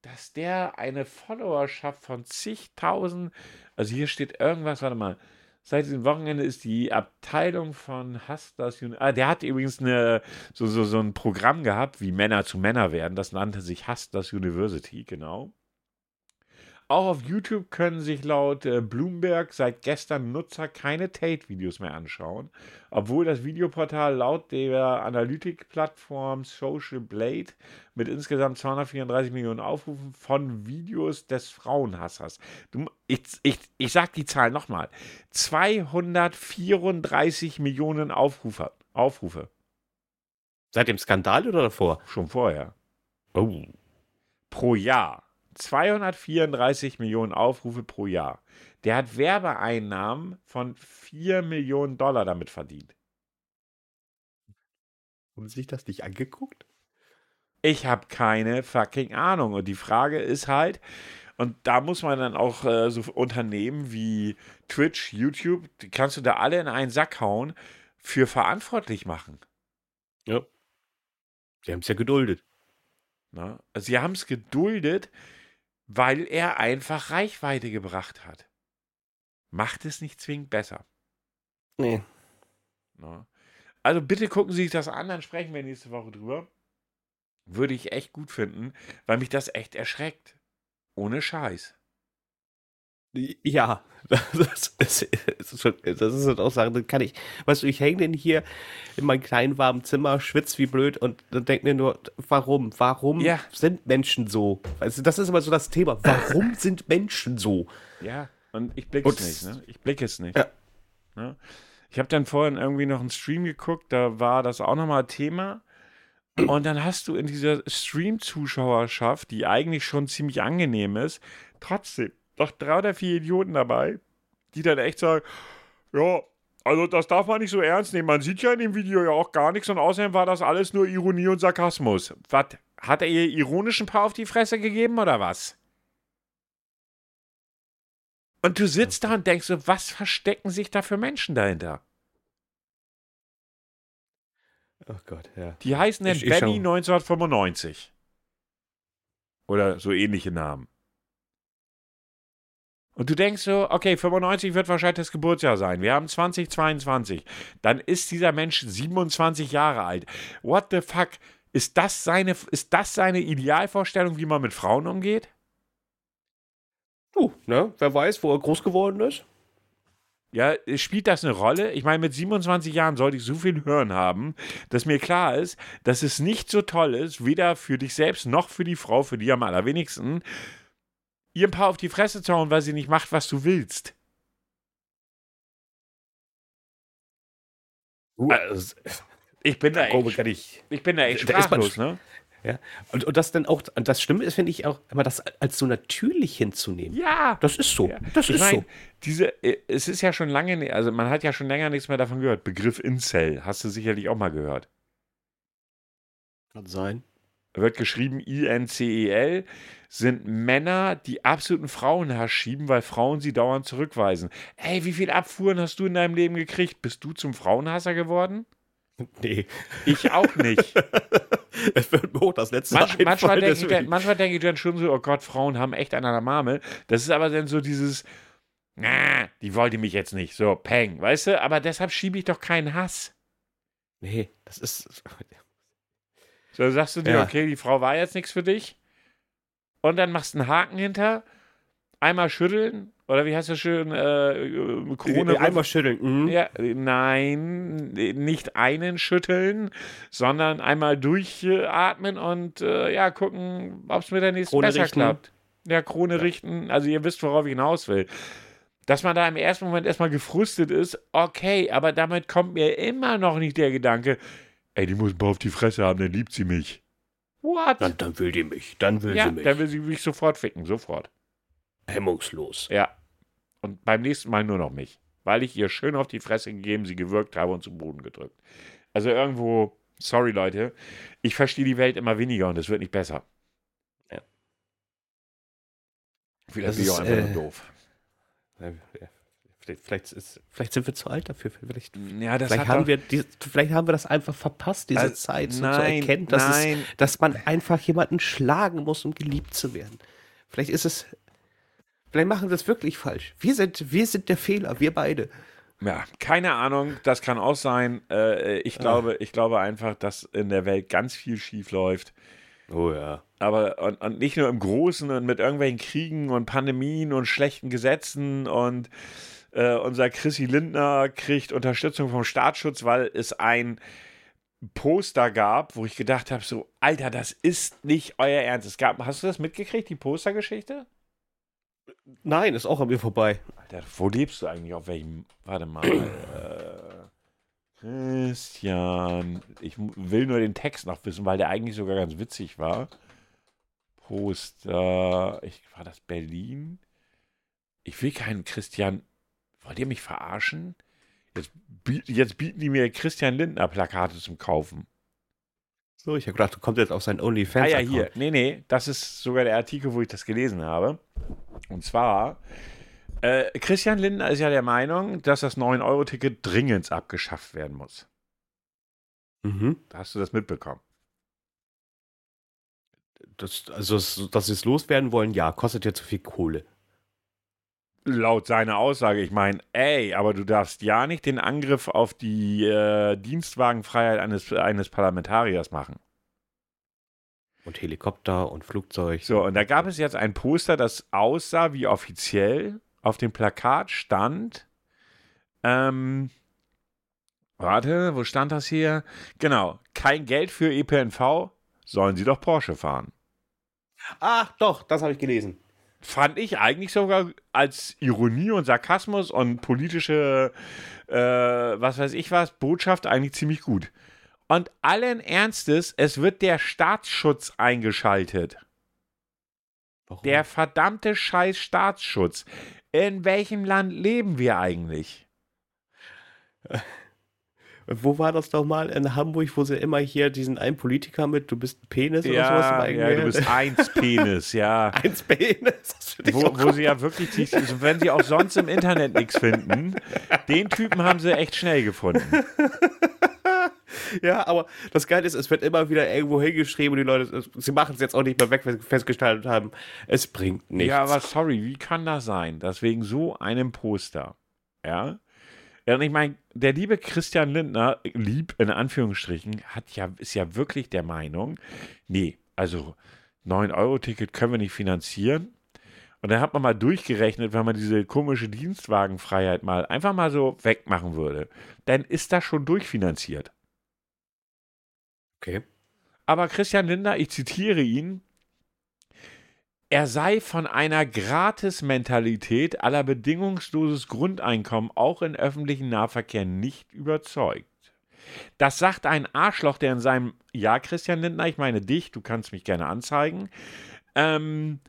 dass der eine Followerschaft von zigtausend, also hier steht irgendwas, warte mal, seit diesem Wochenende ist die Abteilung von Hustlers University, ah, der hat übrigens eine, so, so, so ein Programm gehabt, wie Männer zu Männer werden, das nannte sich Hustlers University, genau. Auch auf YouTube können sich laut äh, Bloomberg seit gestern Nutzer keine Tate-Videos mehr anschauen, obwohl das Videoportal laut der Analytikplattform Social Blade mit insgesamt 234 Millionen Aufrufen von Videos des Frauenhassers. Du, ich, ich, ich sag die Zahl nochmal. 234 Millionen Aufrufe. Aufrufe. Seit dem Skandal oder davor? Schon vorher. Oh. Pro Jahr. 234 Millionen Aufrufe pro Jahr. Der hat Werbeeinnahmen von 4 Millionen Dollar damit verdient. Haben Sie sich das nicht angeguckt? Ich habe keine fucking Ahnung. Und die Frage ist halt, und da muss man dann auch äh, so Unternehmen wie Twitch, YouTube, die kannst du da alle in einen Sack hauen, für verantwortlich machen. Ja. Sie haben es ja geduldet. Na? Also sie haben es geduldet, weil er einfach Reichweite gebracht hat. Macht es nicht zwingend besser. Nee. Na? Also bitte gucken Sie sich das an, dann sprechen wir nächste Woche drüber. Würde ich echt gut finden, weil mich das echt erschreckt. Ohne Scheiß. Ja, das ist, das ist, das ist auch Sache, dann kann ich, weißt du, ich hänge denn hier in meinem kleinen warmen Zimmer, schwitze wie blöd und dann denke mir nur, warum, warum Ja. sind Menschen so? Also das ist immer so das Thema, warum sind Menschen so? Ja, und ich blicke es nicht. Ne? Ich blicke es nicht. Ja. Ne? Ich habe dann vorhin irgendwie noch einen Stream geguckt, da war das auch nochmal Thema. Und dann hast du in dieser Stream-Zuschauerschaft, die eigentlich schon ziemlich angenehm ist, trotzdem doch drei oder vier Idioten dabei, die dann echt sagen, ja, also das darf man nicht so ernst nehmen. Man sieht ja in dem Video ja auch gar nichts und außerdem war das alles nur Ironie und Sarkasmus. Was? Hat er ihr ironischen Paar auf die Fresse gegeben oder was? Und du sitzt da und denkst so, was verstecken sich da für Menschen dahinter? Oh Gott, ja. Die heißen dann Benny schau. 1995. Oder so ähnliche Namen. Und du denkst so, okay, 95 wird wahrscheinlich das Geburtsjahr sein. Wir haben 2022. Dann ist dieser Mensch 27 Jahre alt. What the fuck? Ist das seine, ist das seine Idealvorstellung, wie man mit Frauen umgeht? Du, ne, wer weiß, wo er groß geworden ist? Ja, spielt das eine Rolle? Ich meine, mit 27 Jahren sollte ich so viel Hören haben, dass mir klar ist, dass es nicht so toll ist, weder für dich selbst noch für die Frau, für die am allerwenigsten, ihr ein paar auf die Fresse zu hauen, weil sie nicht macht, was du willst. Also, Ich bin da echt, kann ich. ich bin da echt Da ist man sprachlos, ne? Ja. Und, und das dann auch, und das Schlimme ist, finde ich auch, immer das als so natürlich hinzunehmen. Ja. Das ist so. Ja. Das ich ist mein, so. diese, äh, es ist ja schon lange, ne- also man hat ja schon länger nichts mehr davon gehört. Begriff Incel, hast du sicherlich auch mal gehört. Kann sein. Wird geschrieben I-N-C-E-L, sind Männer, die absoluten Frauenhass schieben, weil Frauen sie dauernd zurückweisen. Ey, wie viele Abfuhren hast du in deinem Leben gekriegt? Bist du zum Frauenhasser geworden? Nee. Ich auch nicht. Es wird mir auch das letzte Manch, manchmal einfallen, denke ich, manchmal denk ich dann schon so, oh Gott, Frauen haben echt einen an der Marmel. Das ist aber dann so dieses, na, die wollte mich jetzt nicht. So, peng, weißt du? Aber deshalb schiebe ich doch keinen Hass. Nee, das ist. So sagst du dir, Ja. okay, die Frau war jetzt nichts für dich. Und dann machst du einen Haken hinter, einmal schütteln, oder wie heißt das schön, äh, äh, Krone. Einmal schütteln. Mhm. ja, nein, nicht einen schütteln, sondern einmal durchatmen und äh, ja, gucken, ob es mit der nächsten Krone besser richten. klappt. Ja, Krone richten, also ihr wisst, worauf ich hinaus will. Dass man da im ersten Moment erstmal gefrustet ist, okay, aber damit kommt mir immer noch nicht der Gedanke, ey, die muss mal auf die Fresse haben, dann liebt sie mich. What? Dann, dann will die mich. Dann will ja, sie mich. dann will sie mich sofort ficken, sofort. Hemmungslos. Ja. Und beim nächsten Mal nur noch mich. Weil ich ihr schön auf die Fresse gegeben, sie gewürgt habe und zu Boden gedrückt. Also irgendwo, sorry Leute, ich verstehe die Welt immer weniger und es wird nicht besser. Ja. Vielleicht Das bin ich auch einfach äh, nur doof. Ja, ja. Vielleicht, vielleicht, ist, vielleicht sind wir zu alt dafür. Vielleicht, Ja, das vielleicht, haben wir, die, vielleicht haben wir das einfach verpasst, diese Also, Zeit, so nein, zu erkennen, dass. Es, dass man einfach jemanden schlagen muss, um geliebt zu werden. Vielleicht ist es. Vielleicht machen wir es wirklich falsch. Wir sind, wir sind der Fehler, wir beide. Ja, keine Ahnung, das kann auch sein. Äh, ich, glaube, ich glaube einfach, dass in der Welt ganz viel schief läuft. Oh ja. Aber und, und nicht nur im Großen und mit irgendwelchen Kriegen und Pandemien und schlechten Gesetzen und äh, unser Chrissy Lindner kriegt Unterstützung vom Staatsschutz, weil es ein Poster gab, wo ich gedacht habe, so, Alter, das ist nicht euer Ernst. Es gab, hast du das mitgekriegt, die Postergeschichte? Nein, ist auch an mir vorbei. Alter, wo lebst du eigentlich? Auf welchem? Warte mal. äh, Christian. Ich will nur den Text noch wissen, weil der eigentlich sogar ganz witzig war. Poster. Ich, war das Berlin? Ich will keinen Christian. Wollt ihr mich verarschen? Jetzt, jetzt bieten die mir Christian Lindner Plakate zum Kaufen. So, ich habe gedacht, du kommst jetzt auf sein OnlyFans. Ah ja, hier. Nee, nee, das ist sogar der Artikel, wo ich das gelesen habe. Und zwar, äh, Christian Lindner ist ja der Meinung, dass das 9-Euro-Ticket dringend abgeschafft werden muss. Mhm. Hast du das mitbekommen? Das, also, dass sie es loswerden wollen, ja, kostet ja zu viel Kohle. Laut seiner Aussage, ich meine, ey, aber du darfst ja nicht den Angriff auf die äh, Dienstwagenfreiheit eines, eines Parlamentariers machen. Und Helikopter und Flugzeug. So, und da gab es jetzt ein Poster, das aussah wie offiziell. Auf dem Plakat stand, ähm, warte, wo stand das hier? Genau, kein Geld für ÖPNV, sollen sie doch Porsche fahren. Ach, doch, das habe ich gelesen fand ich eigentlich sogar als Ironie und Sarkasmus und politische, äh, was weiß ich was, Botschaft eigentlich ziemlich gut. Und allen Ernstes, es wird der Staatsschutz eingeschaltet. Warum? Der verdammte Scheiß Staatsschutz. In welchem Land leben wir eigentlich? Wo war das doch mal in Hamburg, wo sie immer hier diesen einen Politiker mit, du bist ein Penis ja, oder sowas? Ja, du bist eins Penis, ja. eins Penis. Wo, wo sie ja wirklich, also wenn sie auch sonst im Internet nichts finden, den Typen haben sie echt schnell gefunden. ja, aber das Geile ist, es wird immer wieder irgendwo hingeschrieben und die Leute, sie machen es jetzt auch nicht mehr weg, weil sie festgestellt haben, es bringt nichts. Ja, aber sorry, wie kann das sein, dass wegen so einem Poster, ja, ja, und ich meine, der liebe Christian Lindner, lieb in Anführungsstrichen, hat ja, ist ja wirklich der Meinung, nee, also 9-Euro-Ticket können wir nicht finanzieren. Und dann hat man mal durchgerechnet, wenn man diese komische Dienstwagenfreiheit mal einfach mal so wegmachen würde, dann ist das schon durchfinanziert. Okay. Aber Christian Lindner, ich zitiere ihn, er sei von einer Gratis-Mentalität aller bedingungsloses Grundeinkommen auch in öffentlichen Nahverkehr nicht überzeugt. Das sagt ein Arschloch, der in seinem Ja, Christian Lindner, ich meine dich, du kannst mich gerne anzeigen. Ähm,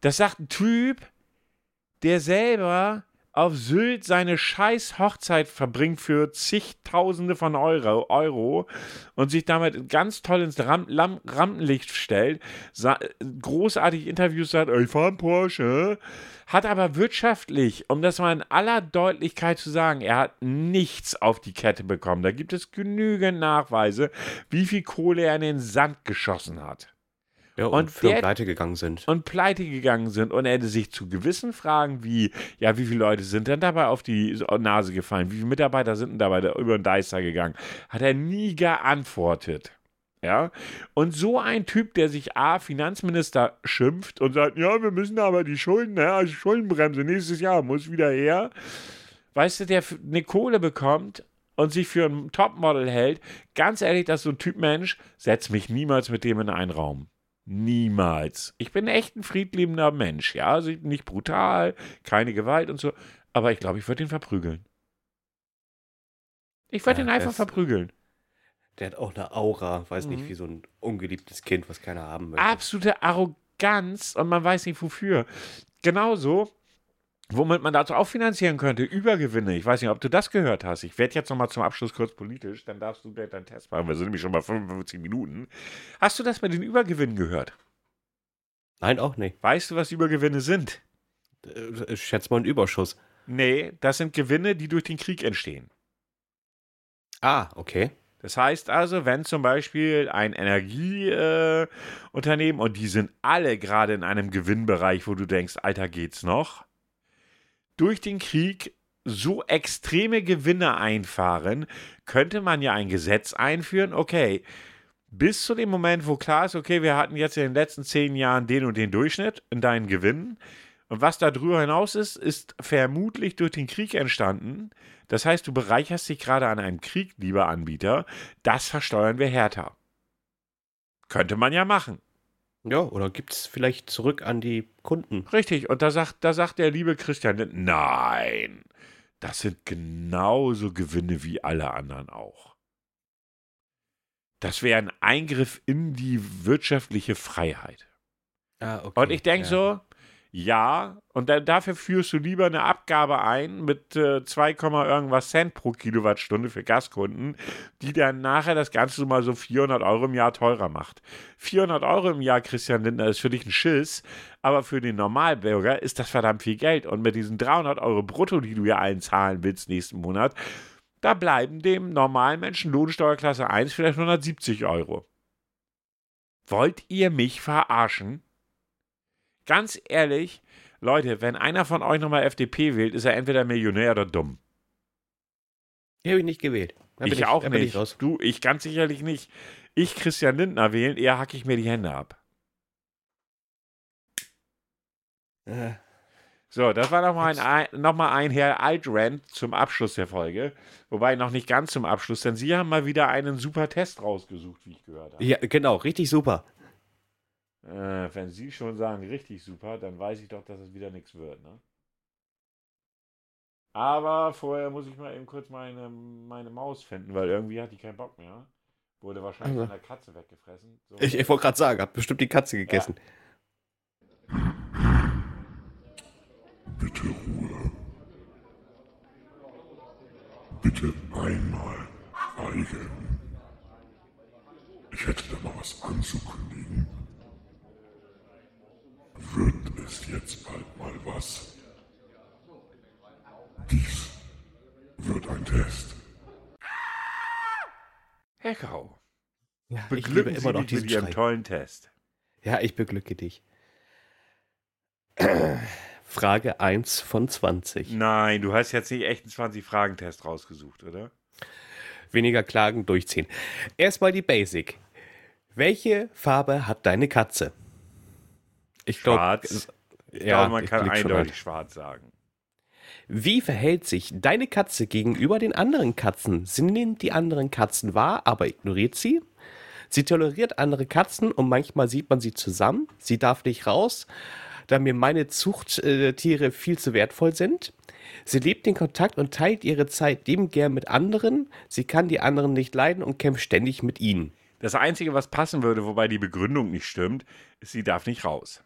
das sagt ein Typ, der selber auf Sylt seine scheiß Hochzeit verbringt für zigtausende von Euro, Euro und sich damit ganz toll ins Ram Lam Rampenlicht stellt, großartig Interviews sagt, ich fahre einen Porsche, hat aber wirtschaftlich, um das mal in aller Deutlichkeit zu sagen, er hat nichts auf die Kette bekommen. Da gibt es genügend Nachweise, wie viel Kohle er in den Sand geschossen hat. Ja, und, und der, pleite gegangen sind. Und pleite gegangen sind. Und er hätte sich zu gewissen Fragen wie, ja, wie viele Leute sind denn dabei auf die Nase gefallen? Wie viele Mitarbeiter sind denn dabei über den Deister gegangen? Hat er nie geantwortet. Ja, und so ein Typ, der sich A, Finanzminister schimpft und sagt, ja, wir müssen aber die Schulden, ja, Schuldenbremse nächstes Jahr muss wieder her. Weißt du, der eine Kohle bekommt und sich für ein Topmodel hält, ganz ehrlich, das ist so ein Typ Mensch, setz mich niemals mit dem in einen Raum. Niemals. Ich bin echt ein friedliebender Mensch, ja. Also nicht brutal, keine Gewalt und so. Aber ich glaube, ich würde ihn verprügeln. Ich würde ja, ihn einfach verprügeln. Der hat auch eine Aura, weiß mhm. nicht, wie so ein ungeliebtes Kind, was keiner haben möchte. Absolute Arroganz und man weiß nicht wofür. Genauso womit man dazu auch finanzieren könnte, Übergewinne. Ich weiß nicht, ob du das gehört hast. Ich werde jetzt nochmal zum Abschluss kurz politisch, dann darfst du deinen Test machen. Wir sind nämlich schon bei 55 Minuten. Hast du das mit den Übergewinnen gehört? Nein, auch nicht. Weißt du, was Übergewinne sind? Äh, ich schätze mal ein Überschuss. Nee, das sind Gewinne, die durch den Krieg entstehen. Ah, okay. Das heißt also, wenn zum Beispiel ein Energieunternehmen, äh, und die sind alle gerade in einem Gewinnbereich, wo du denkst, Alter, geht's noch? Durch den Krieg so extreme Gewinne einfahren, könnte man ja ein Gesetz einführen, okay, bis zu dem Moment, wo klar ist, okay, wir hatten jetzt in den letzten zehn Jahren den und den Durchschnitt in deinen Gewinnen. Und was da drüber hinaus ist, ist vermutlich durch den Krieg entstanden. Das heißt, du bereicherst dich gerade an einem Krieg, lieber Anbieter. Das versteuern wir härter. Könnte man ja machen. Ja, oder gibt es vielleicht zurück an die Kunden? Richtig, und da sagt, da sagt der liebe Christian, nein, das sind genauso Gewinne wie alle anderen auch. Das wäre ein Eingriff in die wirtschaftliche Freiheit. Ah, okay. Und ich denke ja. so, ja, und dann, dafür führst du lieber eine Abgabe ein mit äh, 2, irgendwas Cent pro Kilowattstunde für Gaskunden, die dann nachher das Ganze mal so 400 Euro im Jahr teurer macht. 400 Euro im Jahr, Christian Lindner, ist für dich ein Schiss, aber für den Normalbürger ist das verdammt viel Geld. Und mit diesen 300 Euro brutto, die du ja allen zahlen willst nächsten Monat, da bleiben dem normalen Menschen Lohnsteuerklasse 1 vielleicht 170 Euro. Wollt ihr mich verarschen? Ganz ehrlich, Leute, wenn einer von euch nochmal FDP wählt, ist er entweder Millionär oder dumm. Die habe ich nicht gewählt. Ich, ich, auch nicht. Ich du, ich ganz sicherlich nicht. Ich Christian Lindner wählen, eher hacke ich mir die Hände ab. Äh. So, das war nochmal ein, noch mal ein Herr Altrand zum Abschluss der Folge. Wobei noch nicht ganz zum Abschluss, denn Sie haben mal wieder einen super Test rausgesucht, wie ich gehört habe. Ja, genau, richtig super. Äh, wenn Sie schon sagen, richtig super, dann weiß ich doch, dass es wieder nichts wird, ne? Aber vorher muss ich mal eben kurz meine, meine Maus finden, weil irgendwie hat die keinen Bock mehr. Wurde wahrscheinlich also. von der Katze weggefressen. So. Ich, ich wollte gerade sagen, hat bestimmt die Katze gegessen. Ja. Bitte Ruhe. Bitte einmal schweigen. Ich hätte da mal was anzukündigen. Wird es jetzt bald mal was? Dies wird ein Test. Herr Kau. Ja, beglücken ich immer noch diesen Ihrem tollen Test. Ja, ich beglücke dich. Frage 1 von 20. Nein, du hast jetzt nicht echt einen 20-Fragen-Test rausgesucht, oder? Weniger Klagen durchziehen. Erstmal die Basic. Welche Farbe hat deine Katze? Ich glaube, ja, glaube, man kann eindeutig schwarz sagen. Wie verhält sich deine Katze gegenüber den anderen Katzen? Sie nimmt die anderen Katzen wahr, aber ignoriert sie. Sie toleriert andere Katzen und manchmal sieht man sie zusammen. Sie darf nicht raus da mir meine Zuchttiere viel zu wertvoll sind. Sie lebt den Kontakt und teilt ihre Zeit liebend gern mit anderen. Sie kann die anderen nicht leiden und kämpft ständig mit ihnen. Das Einzige, was passen würde, wobei die Begründung nicht stimmt, ist, sie darf nicht raus.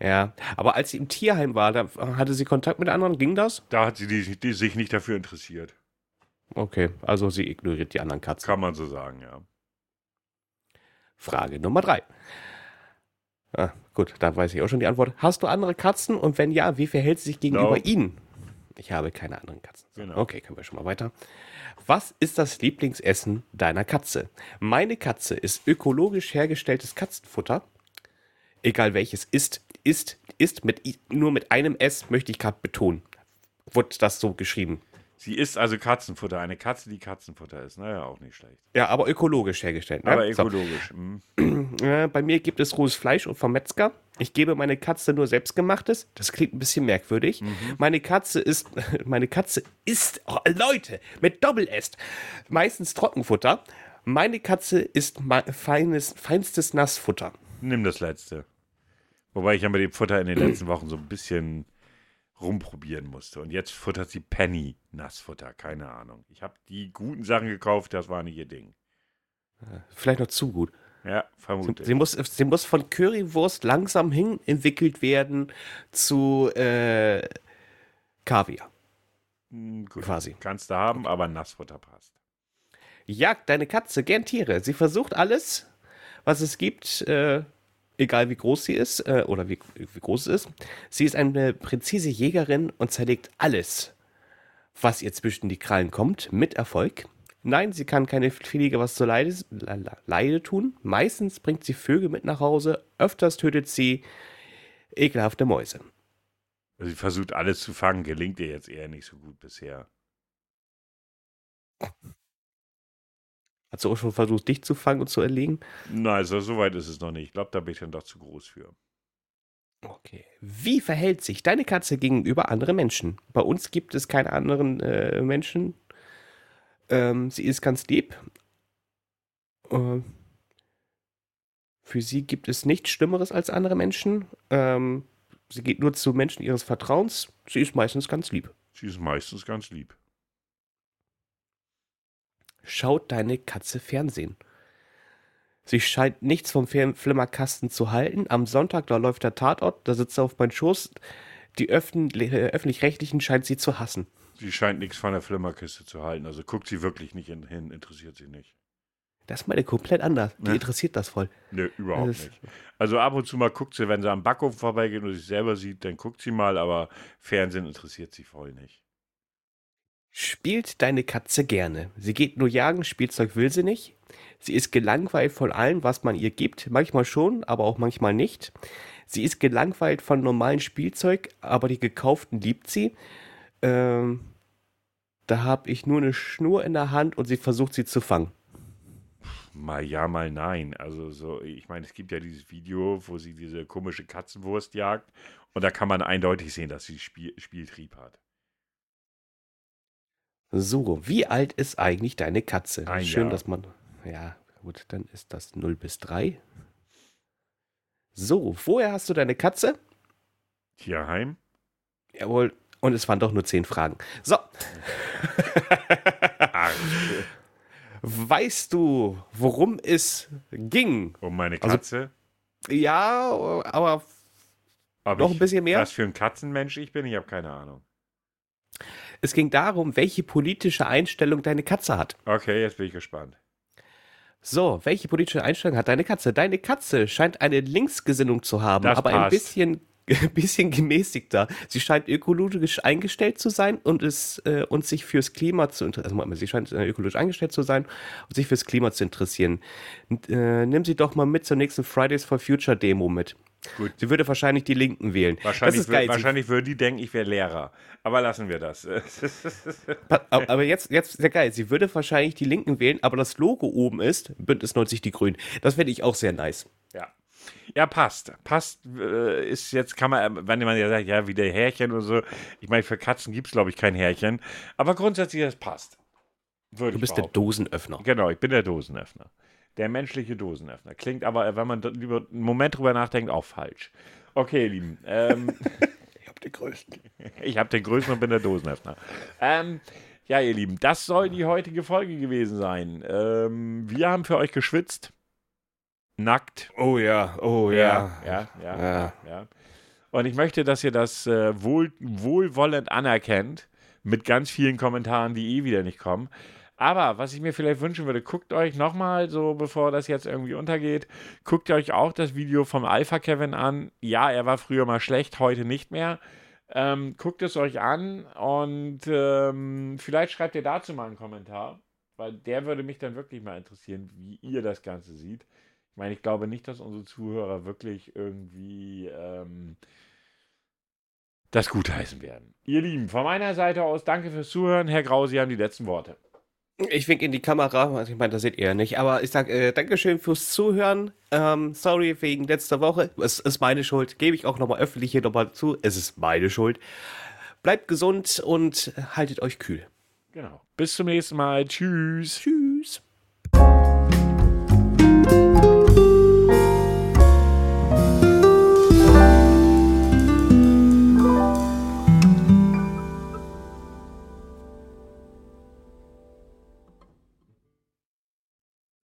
Ja, aber als sie im Tierheim war, da hatte sie Kontakt mit anderen, ging das? Da hat sie die, die sich nicht dafür interessiert. Okay, also sie ignoriert die anderen Katzen. Kann man so sagen, ja. Frage Nummer drei. Ah, gut, da weiß ich auch schon die Antwort. Hast du andere Katzen und wenn ja, wie verhält sie sich gegenüber no. ihnen? Ich habe keine anderen Katzen. Genau. Okay, können wir schon mal weiter. Was ist das Lieblingsessen deiner Katze? Meine Katze ist ökologisch hergestelltes Katzenfutter. Egal welches ist, ist, ist mit, nur mit einem S, möchte ich gerade betonen. Wurde das so geschrieben. Sie isst also Katzenfutter. Eine Katze, die Katzenfutter ist. Naja, auch nicht schlecht. Ja, aber ökologisch hergestellt. Ne? Aber ökologisch. So. Mhm. Bei mir gibt es rohes Fleisch und vom Metzger. Ich gebe meine Katze nur selbstgemachtes. Das klingt ein bisschen merkwürdig. Mhm. Meine Katze ist, meine Katze isst, oh, Leute, mit Doppel-S. Meistens Trockenfutter. Meine Katze isst feines, feinstes Nassfutter. Nimm das letzte. Wobei ich ja mit dem Futter in den letzten Wochen so ein bisschen rumprobieren musste. Und jetzt futtert sie Penny Nassfutter, keine Ahnung. Ich habe die guten Sachen gekauft, das war nicht ihr Ding. Vielleicht noch zu gut. Ja, vermutlich. Sie, muss, sie muss von Currywurst langsam hin entwickelt werden zu äh, Kaviar. Hm, gut, Quasi. Kannst du haben, aber Nassfutter passt. Jagt deine Katze gern Tiere. Sie versucht alles, was es gibt, äh, egal wie groß sie ist äh, oder wie, wie groß es ist. Sie ist eine präzise Jägerin und zerlegt alles, was ihr zwischen die Krallen kommt, mit Erfolg. Nein, sie kann keine Fliege was zur Leide, Leide tun. Meistens bringt sie Vögel mit nach Hause, öfters tötet sie ekelhafte Mäuse. Sie versucht alles zu fangen, gelingt ihr jetzt eher nicht so gut bisher. Hat sie auch schon versucht, dich zu fangen und zu erlegen? Nein, also, so weit ist es noch nicht. Ich glaube, da bin ich dann doch zu groß für. Okay. Wie verhält sich deine Katze gegenüber anderen Menschen? Bei uns gibt es keine anderen äh, Menschen. Ähm, sie ist ganz lieb. Äh, für sie gibt es nichts Schlimmeres als andere Menschen. Ähm, sie geht nur zu Menschen ihres Vertrauens. Sie ist meistens ganz lieb. Sie ist meistens ganz lieb. Schaut deine Katze Fernsehen? Sie scheint nichts vom Flimmerkasten zu halten. Am Sonntag, da läuft der Tatort, da sitzt er auf meinem Schoß. Die äh, öffentlich-rechtlichen scheint sie zu hassen. Sie scheint nichts von der Flimmerkiste zu halten. Also guckt sie wirklich nicht hin, interessiert sie nicht. Das ist meine komplett anders. Die interessiert das voll. Nö, überhaupt das nicht. Also ab und zu mal guckt sie, wenn sie am Backofen vorbeigeht und sich selber sieht, dann guckt sie mal, aber Fernsehen interessiert sie voll nicht. Spielt deine Katze gerne. Sie geht nur jagen, Spielzeug will sie nicht. Sie ist gelangweilt von allem, was man ihr gibt. Manchmal schon, aber auch manchmal nicht. Sie ist gelangweilt von normalen Spielzeug, aber die gekauften liebt sie. Ähm, da habe ich nur eine Schnur in der Hand und sie versucht sie zu fangen. Mal ja, mal nein. Also so, ich meine, es gibt ja dieses Video, wo sie diese komische Katzenwurst jagt und da kann man eindeutig sehen, dass sie Spiel Spieltrieb hat. So, wie alt ist eigentlich deine Katze? Ein Schön, Jahr. dass man. Ja, gut, dann ist das 0 bis 3. So, woher hast du deine Katze? Tierheim. Jawohl, und es waren doch nur 10 Fragen. So. weißt du, worum es ging? Um meine also, Katze? Also, ja, aber Ob noch ein bisschen mehr. Was für ein Katzenmensch ich bin, ich habe keine Ahnung. Es ging darum, welche politische Einstellung deine Katze hat. Okay, jetzt bin ich gespannt. So, welche politische Einstellung hat deine Katze? Deine Katze scheint eine Linksgesinnung zu haben, das aber passt. ein bisschen bisschen gemäßigter. Sie scheint ökologisch eingestellt zu sein und, es, äh, und sich fürs Klima zu interessieren. Also, sie scheint äh, ökologisch eingestellt zu sein und sich fürs Klima zu interessieren. Und, äh, nimm sie doch mal mit zur nächsten Fridays for Future Demo mit. Gut. Sie würde wahrscheinlich die Linken wählen. Wahrscheinlich, geil, wahrscheinlich würden die denken, ich wäre Lehrer. Aber lassen wir das. aber jetzt, jetzt sehr geil. Sie würde wahrscheinlich die Linken wählen, aber das Logo oben ist Bündnis 90 Die Grünen. Das finde ich auch sehr nice. Ja. Ja, passt. Passt äh, ist jetzt, kann man, wenn man ja sagt, ja, wie der Härchen oder so. Ich meine, für Katzen gibt es, glaube ich, kein Härchen. Aber grundsätzlich, das passt. Würde du bist der Dosenöffner. Genau, ich bin der Dosenöffner. Der menschliche Dosenöffner. Klingt aber, wenn man lieber einen Moment drüber nachdenkt, auch falsch. Okay, ihr Lieben. Ähm, ich habe den größten. Ich habe den größten und bin der Dosenöffner. Ähm, ja, ihr Lieben, das soll die heutige Folge gewesen sein. Ähm, wir haben für euch geschwitzt nackt. Oh ja, oh ja. Ja, ja, ja. ja. ja. Und ich möchte, dass ihr das äh, wohl, wohlwollend anerkennt, mit ganz vielen Kommentaren, die eh wieder nicht kommen. Aber was ich mir vielleicht wünschen würde, guckt euch nochmal, so bevor das jetzt irgendwie untergeht, guckt euch auch das Video vom Alpha Kevin an. Ja, er war früher mal schlecht, heute nicht mehr. Ähm, guckt es euch an und ähm, vielleicht schreibt ihr dazu mal einen Kommentar, weil der würde mich dann wirklich mal interessieren, wie ihr das Ganze seht. Ich meine, ich glaube nicht, dass unsere Zuhörer wirklich irgendwie ähm, das gutheißen werden. Ihr Lieben, von meiner Seite aus danke fürs Zuhören. Herr Grau, Sie haben die letzten Worte. Ich wink in die Kamera, also ich meine, das seht ihr ja nicht, aber ich sage äh, Dankeschön fürs Zuhören. Ähm, sorry wegen letzter Woche. Es ist meine Schuld. Gebe ich auch nochmal öffentlich hier nochmal zu. Es ist meine Schuld. Bleibt gesund und haltet euch kühl. Genau. Bis zum nächsten Mal. Tschüss. Tschüss.